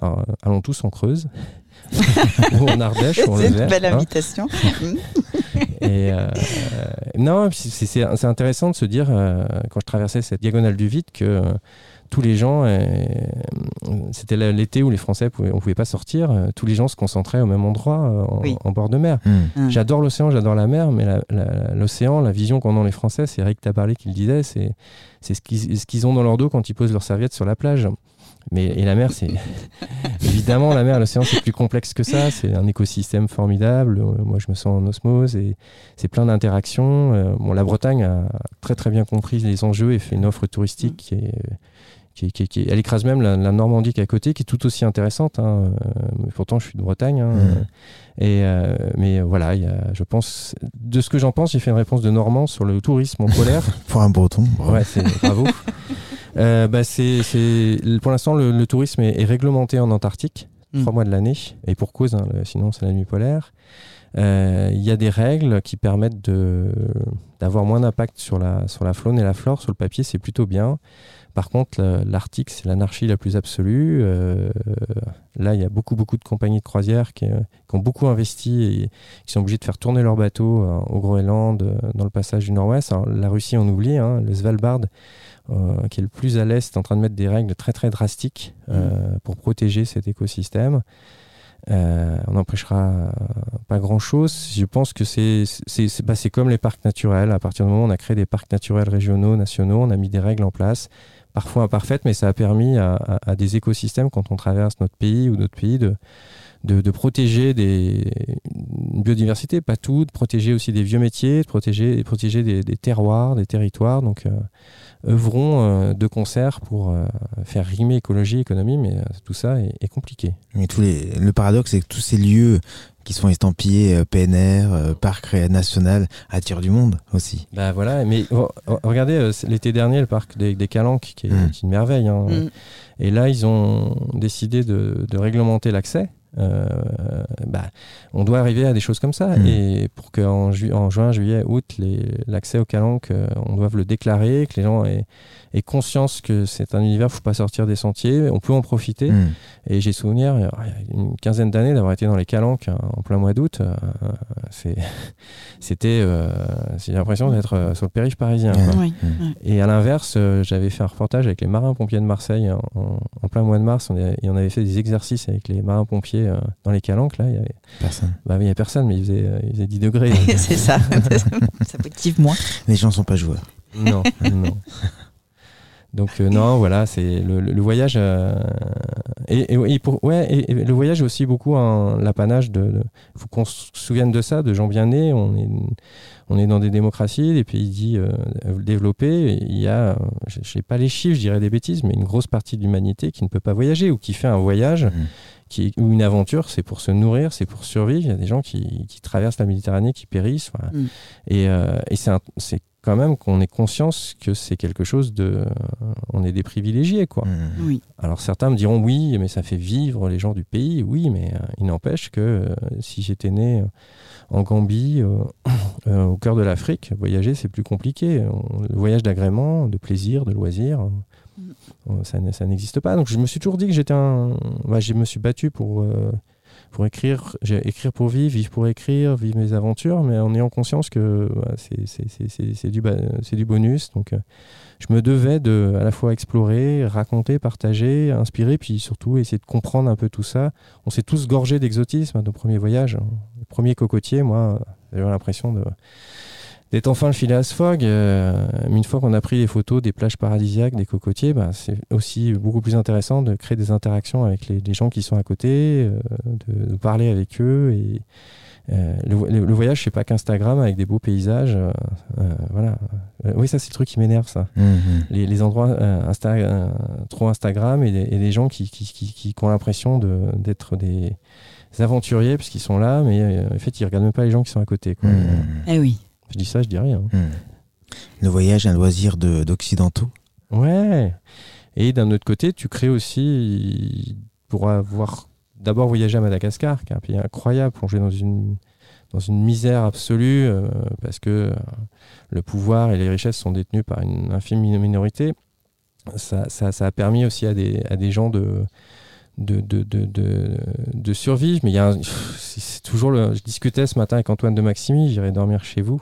Alors, allons tous en Creuse. [LAUGHS] ou en Ardèche, C'est une belle hein. invitation. [LAUGHS] et euh, non, c'est intéressant de se dire, euh, quand je traversais cette diagonale du vide, que euh, tous les gens, c'était l'été où les Français pouvaient, on pouvait pas sortir, tous les gens se concentraient au même endroit, en, bord de mer. Hmm. Hmm. J'adore l'océan, j'adore la mer, mais l'océan, la, vision qu'en ont les Français, c'est Eric Tabarly qui le disait, c'est c'est ce qu'ils ont dans leur dos quand ils posent leur serviette sur la plage. Mais, et la mer, c'est [LAUGHS] évidemment la mer, l'océan, c'est plus complexe que ça. C'est un écosystème formidable. Moi, je me sens en osmose et c'est plein d'interactions. Euh, bon, la Bretagne a très très bien compris les enjeux et fait une offre touristique qui est qui, elle écrase même la, Normandie qui est à côté, qui est tout aussi intéressante. Hein. Euh, pourtant, je suis de Bretagne. Hein. Mmh. Et, euh, mais voilà, y a, je pense, de ce que j'en pense, j'ai fait une réponse de Normand sur le tourisme en polaire. [LAUGHS] pour un breton. Bravo. Ouais, [LAUGHS] bravo. euh, bah, c'est, pour l'instant, le, tourisme est, réglementé en Antarctique, mmh. trois mois de l'année, et pour cause, hein, sinon c'est la nuit polaire. Euh, il y a des règles qui permettent de, d'avoir moins d'impact sur la, sur la faune et la flore. Sur le papier, c'est plutôt bien. Par contre, l'Arctique, c'est l'anarchie la plus absolue. Euh, là, il y a beaucoup, beaucoup de compagnies de croisière qui, euh, ont beaucoup investi et qui sont obligées de faire tourner leurs bateaux euh, au Groenland, dans le passage du Nord-Ouest. La Russie, on oublie, hein, le Svalbard, qui est le plus à l'est, est en train de mettre des règles très, très drastiques mmh. pour protéger cet écosystème. on n'empêchera pas grand-chose. Je pense que c'est bah, comme les parcs naturels. À partir du moment où on a créé des parcs naturels régionaux, nationaux, on a mis des règles en place parfois imparfaite, mais ça a permis à, des écosystèmes, quand on traverse notre pays ou d'autres pays, de, de, protéger des, une biodiversité, pas tout, de protéger aussi des vieux métiers, de protéger, protéger des, terroirs, des territoires. Donc, euh, œuvrons euh, de concert pour euh, faire rimer écologie économie, mais tout ça est, compliqué. Mais tous les, le paradoxe, c'est que tous ces lieux qui sont estampillés euh, PNR, euh, parc national, attirent du monde aussi. Bah voilà, mais regardez euh, l'été dernier le parc des, Calanques qui est, mm. une merveille. Hein. Mm. Et là ils ont décidé de, réglementer l'accès. Bah, on doit arriver à des choses comme ça. Mm. Et pour qu'en en juin, juillet, août, l'accès aux calanques, on doit le déclarer, que les gens aient, aient conscience que c'est un univers, il ne faut pas sortir des sentiers, on peut en profiter. Et j'ai souvenir, il y a une quinzaine d'années, d'avoir été dans les Calanques hein, en plein mois d'août. Euh, [LAUGHS] c'était, euh, j'ai l'impression d'être euh, sur le périph' parisien. Et à l'inverse, j'avais fait un reportage avec les marins-pompiers de Marseille en, plein mois de mars. On, et on avait fait des exercices avec les marins-pompiers dans les Calanques. Là, il y avait personne. Bah, il n'y avait personne, mais il faisait, il faisait 10 degrés. [LAUGHS] C'est ça. [LAUGHS] ça peut moins. Les gens ne sont pas joueurs. Non, non. Donc euh, non, voilà, c'est le, voyage. Euh, et, ouais, et, le voyage est aussi beaucoup l'apanage de. Il faut qu'on se souvienne de ça, de gens bien nés. On est, on est dans des démocraties, des pays dits euh, développés. il y a, je sais pas les chiffres, je dirais des bêtises, mais une grosse partie de l'humanité qui ne peut pas voyager ou qui fait un voyage. Mmh. Qui, ou une aventure, c'est pour se nourrir, c'est pour survivre. Il y a des gens qui, qui traversent la Méditerranée, qui périssent. Mmh. Et, et c'est quand même qu'on ait conscience que c'est quelque chose de. On est des privilégiés, quoi. Mmh. Oui. Alors certains me diront oui, mais ça fait vivre les gens du pays. Oui, mais euh, il n'empêche que euh, si j'étais né euh, en Gambie, [COUGHS] au cœur de l'Afrique, voyager c'est plus compliqué. le voyage d'agrément, de plaisir, de loisir. Mmh. Ça, ça n'existe pas. Donc je me suis toujours dit que j'étais un. Bah, je me suis battu pour pour écrire, écrire pour vivre, vivre pour écrire, vivre mes aventures, mais en ayant conscience que c'est du, du bonus. Donc, euh, je me devais de à la fois explorer, raconter, partager, inspirer, puis surtout essayer de comprendre un peu tout ça. On s'est tous gorgés d'exotisme à nos premiers voyages. Le premier cocotier, moi, j'avais l'impression de d'être enfin le Phileas Fogg. Euh, mais une fois qu'on a pris les photos des plages paradisiaques, des cocotiers, bah, c'est aussi beaucoup plus intéressant de créer des interactions avec les, les gens qui sont à côté, euh, de, de, parler avec eux. Et euh, le, le, voyage, c'est pas qu'Instagram avec des beaux paysages. Euh, euh, voilà. oui, ça, c'est le truc qui m'énerve, ça. Mhm. Les, les, endroits Insta, trop Instagram et, et des gens qui, qui, qui, qui ont l'impression d'être des aventuriers parce qu'ils sont là, mais en fait, ils regardent même pas les gens qui sont à côté. Quoi. Mhm. Eh oui. Je dis ça, je dis rien. Mhm. Le voyage, un loisir d'occidentaux. Ouais. Et d'un autre côté, tu crées aussi pour avoir d'abord voyager à Madagascar, qui est un pays incroyable, plongé dans une, dans une misère absolue, euh, parce que euh, le pouvoir et les richesses sont détenus par une infime minorité. Ça, ça, ça a permis aussi à des, à des gens de, de, de, de, de, survivre. Mais il y a un- c'est toujours le, je discutais ce matin avec Antoine de Maximi, j'irai dormir chez vous,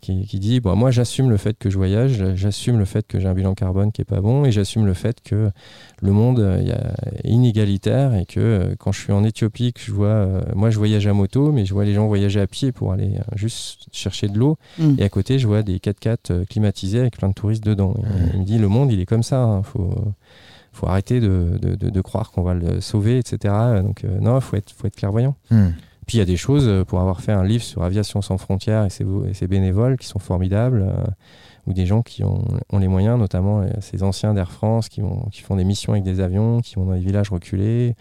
qui, qui dit bon, moi j'assume le fait que je voyage, j'assume le fait que j'ai un bilan carbone qui est pas bon et j'assume le fait que le monde euh, est inégalitaire et que euh, quand je suis en Éthiopie que je vois euh, moi je voyage à moto mais je vois les gens voyager à pied pour aller juste chercher de l'eau Mm. et à côté je vois des 4x4 euh, climatisés avec plein de touristes dedans Et, il me dit le monde il est comme ça hein, faut faut arrêter de, de, de- de croire qu'on va le sauver etc donc euh, non faut être faut être clairvoyant Mhm. puis il y a des choses, euh, pour avoir fait un livre sur Aviation sans frontières et ses, et ses bénévoles qui sont formidables, euh, ou des gens qui ont, ont les moyens, notamment euh, ces anciens d'Air France qui, font des missions avec des avions, qui vont dans des villages reculés.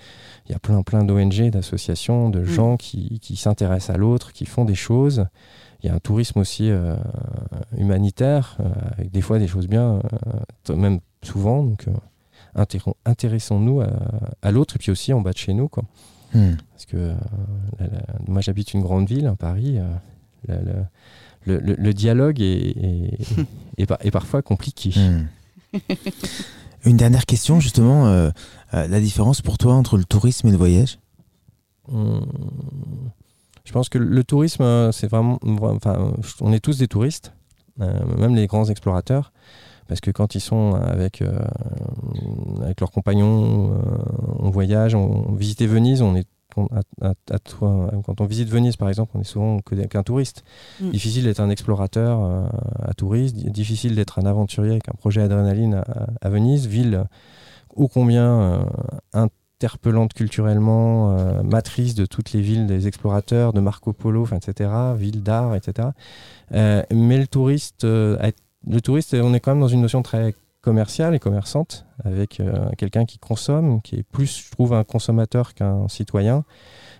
Il y a plein, plein d'ONG, d'associations, de gens qui, qui s'intéressent à l'autre, qui font des choses. Il y a un tourisme aussi euh, humanitaire, euh, avec des fois des choses bien, euh, même souvent. Donc, euh, intéressons-nous à, à l'autre, et puis aussi en bas de chez nous. Quoi. Mhm. Parce que euh, la- la- moi j'habite une grande ville, hein, Paris. euh, la- la- le, le- le dialogue est, est, [LAUGHS] est par- est parfois compliqué. Mhm. [LAUGHS] Une dernière question, justement, euh, euh, la différence pour toi entre le tourisme et le voyage? Hum, Je pense que le tourisme, c'est vraiment. vra- Enfin, on est tous des touristes, euh, même les grands explorateurs. Parce que quand ils sont avec, euh, avec leurs compagnons, euh, on voyage, on, on visitait Venise, on est on- à- toi- quand on visite Venise, par exemple, on est souvent qu'un touriste. Mm. Difficile d'être un explorateur euh, à touriste, di- difficile d'être un aventurier avec un projet adrénaline à, à Venise, ville ô combien interpellante culturellement, euh, matrice de toutes les villes des explorateurs, de Marco Polo, etc., ville d'art, etc. Euh, mais le touriste, euh, a- le touriste, on est quand même dans une notion très commerciale et commerçante, avec euh, quelqu'un qui consomme, qui est plus, je trouve, un consommateur qu'un citoyen.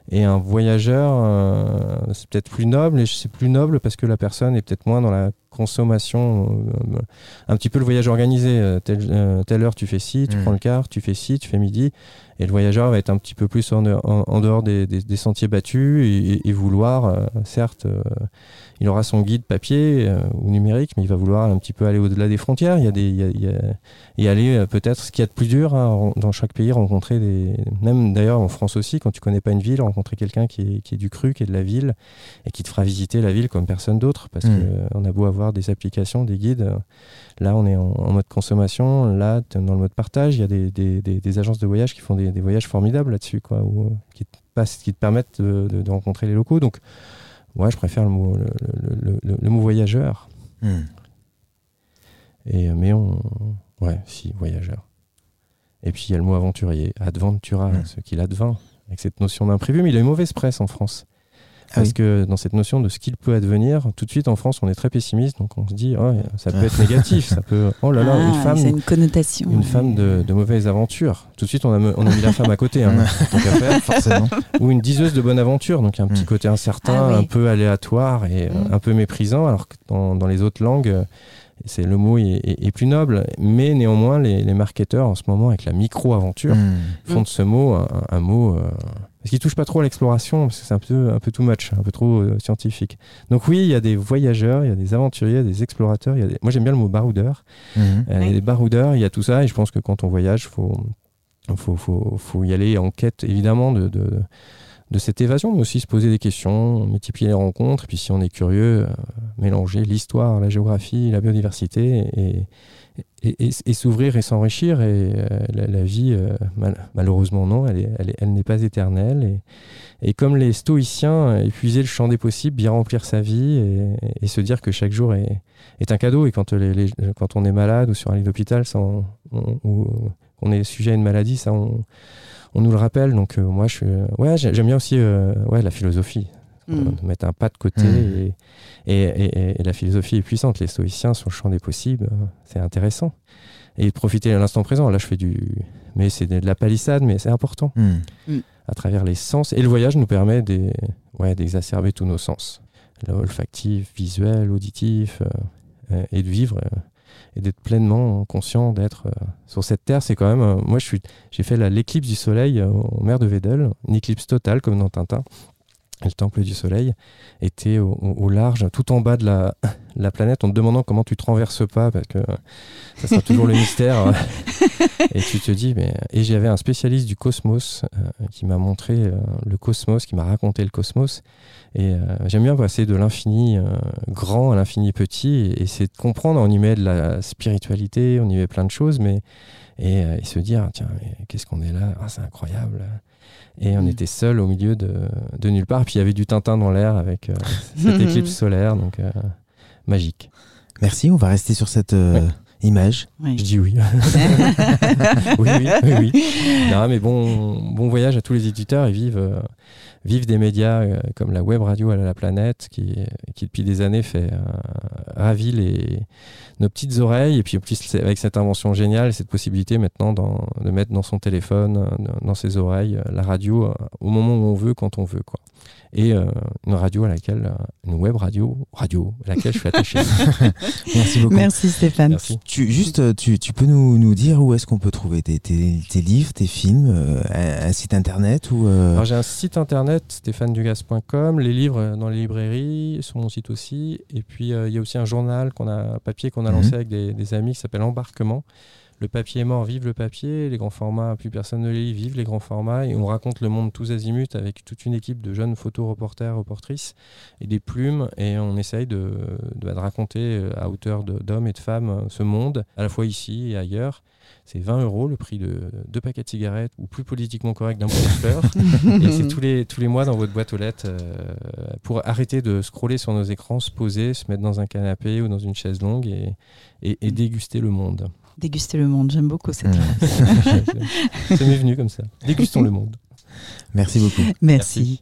Et un voyageur, euh, c'est peut-être plus noble, et c'est plus noble parce que la personne est peut-être moins dans la consommation, euh, un petit peu le voyage organisé. telle, telle heure tu fais ci, tu Mm. prends le car, tu fais ci, tu fais midi. Et le voyageur va être un petit peu plus en, dehors- en- en dehors des, des- des sentiers battus et, vouloir, euh, certes, euh, il aura son guide papier euh, ou numérique, mais il va vouloir un petit peu aller au-delà des frontières. Il y a des, il y a- il y a- et aller euh, peut-être ce qu'il y a de plus dur hein, dans chaque pays, rencontrer des, même d'ailleurs en France aussi, quand tu connais pas une ville, rencontrer quelqu'un qui est, qui est du cru, qui est de la ville et qui te fera visiter la ville comme personne d'autre, parce Mm. que euh, on a beau avoir des applications, des guides. Là, on est en, en mode consommation. Là, dans le mode partage. Il y a des, des- des- des agences de voyage qui font des, voyages formidables là-dessus, quoi, où, qui, te passent- qui te permettent de, de- de rencontrer les locaux. Donc, ouais, je préfère le mot, le, le- le- le- le mot voyageur. Mhm. Et, mais on. Ouais, si, voyageur. Et puis il y a le mot aventurier, adventura, Mm. ce qu'il advint, avec cette notion d'imprévu. Mais il a une mauvaise presse en France. Ah Parce oui. que dans cette notion de ce qu'il peut advenir, tout de suite en France, on est très pessimiste. Donc on se dit, oh, ça peut être [LAUGHS] négatif. Ça peut. Oh là là, Ah, une femme. C'est une connotation. Une femme de, de mauvaise aventure. Tout de suite, on a, me- on a mis la femme à côté. hein, [LAUGHS] qu'à faire. Forcément. Ou une diseuse de bonne aventure. Donc, un petit Mm. côté incertain, Ah oui. un peu aléatoire et euh, Mm. un peu méprisant. Alors que dans, dans les autres langues, c'est le mot est, est- est plus noble. Mais néanmoins, les, les marketeurs, en ce moment, avec la micro-aventure, Mhm. font de ce mot un, un mot. euh, parce qu'il touche pas trop à l'exploration, parce que c'est un peu, un peu too much, un peu trop euh, scientifique. Donc, oui, il y a des voyageurs, il y a des aventuriers, il y a des explorateurs. y a des- Moi, j'aime bien le mot baroudeur. Euh, Il y a des baroudeurs, il y a tout ça, et je pense que quand on voyage, faut, faut, faut, faut y aller en quête évidemment de, de, de cette évasion, mais aussi se poser des questions, multiplier les rencontres, et puis si on est curieux, euh, mélanger l'histoire, la géographie, la biodiversité, et, s'ouvrir et s'enrichir. Et euh, la, vie, euh, malheureusement non, elle, n'est pas éternelle. Et, comme les stoïciens, épuiser le champ des possibles, bien remplir sa vie, et, se dire que chaque jour est, un cadeau. Et quand, on est malade ou sur un lit d'hôpital, ou qu'on est sujet à une maladie, ça on on nous le rappelle. Donc euh, moi, je ouais, j'aime bien aussi euh, ouais, la philosophie. Mm. Mettre un pas de côté mm. et, la philosophie est puissante. Les stoïciens sur le champ des possibles, c'est intéressant. Et de profiter de l'instant présent. Là, je fais du. Mais c'est de la palissade, mais c'est important. Mm. À travers les sens. Et le voyage nous permet des... ouais, d'exacerber tous nos sens. L'olfactif, visuel, auditif, euh, et de vivre et d'être pleinement conscient d'être euh, sur cette terre. C'est quand même. Euh, moi, j'ai fait l'éclipse du soleil euh, en mer de Vedel, une éclipse totale comme dans Tintin. le temple du soleil était au, large, tout en bas de la, [LAUGHS] la, planète, en te demandant comment tu te renverses pas, parce que ça sera toujours le [LAUGHS] mystère. et tu te dis, mais. Et j'avais un spécialiste du cosmos qui m'a montré le cosmos, qui m'a raconté le cosmos. Et euh, j'aime bien passer de l'infini euh, grand à l'infini petit, et, c'est de comprendre, on y met de la spiritualité, on y met plein de choses, mais et, euh, se dire, tiens, qu'est-ce qu'on est là? Ah, C'est incroyable. Et on mm. était seul au milieu de, de, nulle part. Puis il y avait du Tintin dans l'air avec [LAUGHS] cette éclipse solaire, donc magique. Merci, on va rester sur cette image. Je dis [LAUGHS] oui. oui, oui, oui, oui. [LAUGHS] Non, mais bon, bon voyage à tous les éditeurs. Ils vivent vivent des médias euh, comme la web radio à la planète, qui, qui depuis des années fait euh, ravir les, nos petites oreilles. Et puis avec cette invention géniale, cette possibilité maintenant de mettre dans son téléphone, euh, dans ses oreilles, la radio au moment où on veut, quand on veut. Quoi et euh, une radio à laquelle, euh, une web radio, radio à laquelle je suis attaché. [LAUGHS] Merci beaucoup. Merci Stéphane. Tu, juste, euh, tu, tu peux nous, nous, dire où est-ce qu'on peut trouver tes, tes, tes, livres, tes films, un, site internet ou Alors j'ai un site internet stéphanedugas.com, les livres dans les librairies, sur mon site aussi, et puis il y a aussi un journal qu'on a papier qu'on a lancé mhm. avec des, des amis qui s'appelle Embarquement le papier est mort, vive le papier, les grands formats, plus personne ne les lit, vive les grands formats, et on raconte le monde tous azimuts avec toute une équipe de jeunes photos, reporters, reportrices, et des plumes, et on essaye de, raconter euh, à hauteur d'hommes et de femmes euh, ce monde, à la fois ici et ailleurs. C'est 20 euros le prix de deux paquets de cigarettes, ou plus politiquement correct d'un bouquet de fleurs. et c'est tous les, tous les mois dans votre boîte aux lettres euh, pour arrêter de scroller sur nos écrans, se poser, se mettre dans un canapé ou dans une chaise longue et, et déguster le monde. Déguster le monde, j'aime beaucoup cette phrase. [LAUGHS] ça m'est venu comme ça. Dégustons le monde. Merci beaucoup. Merci.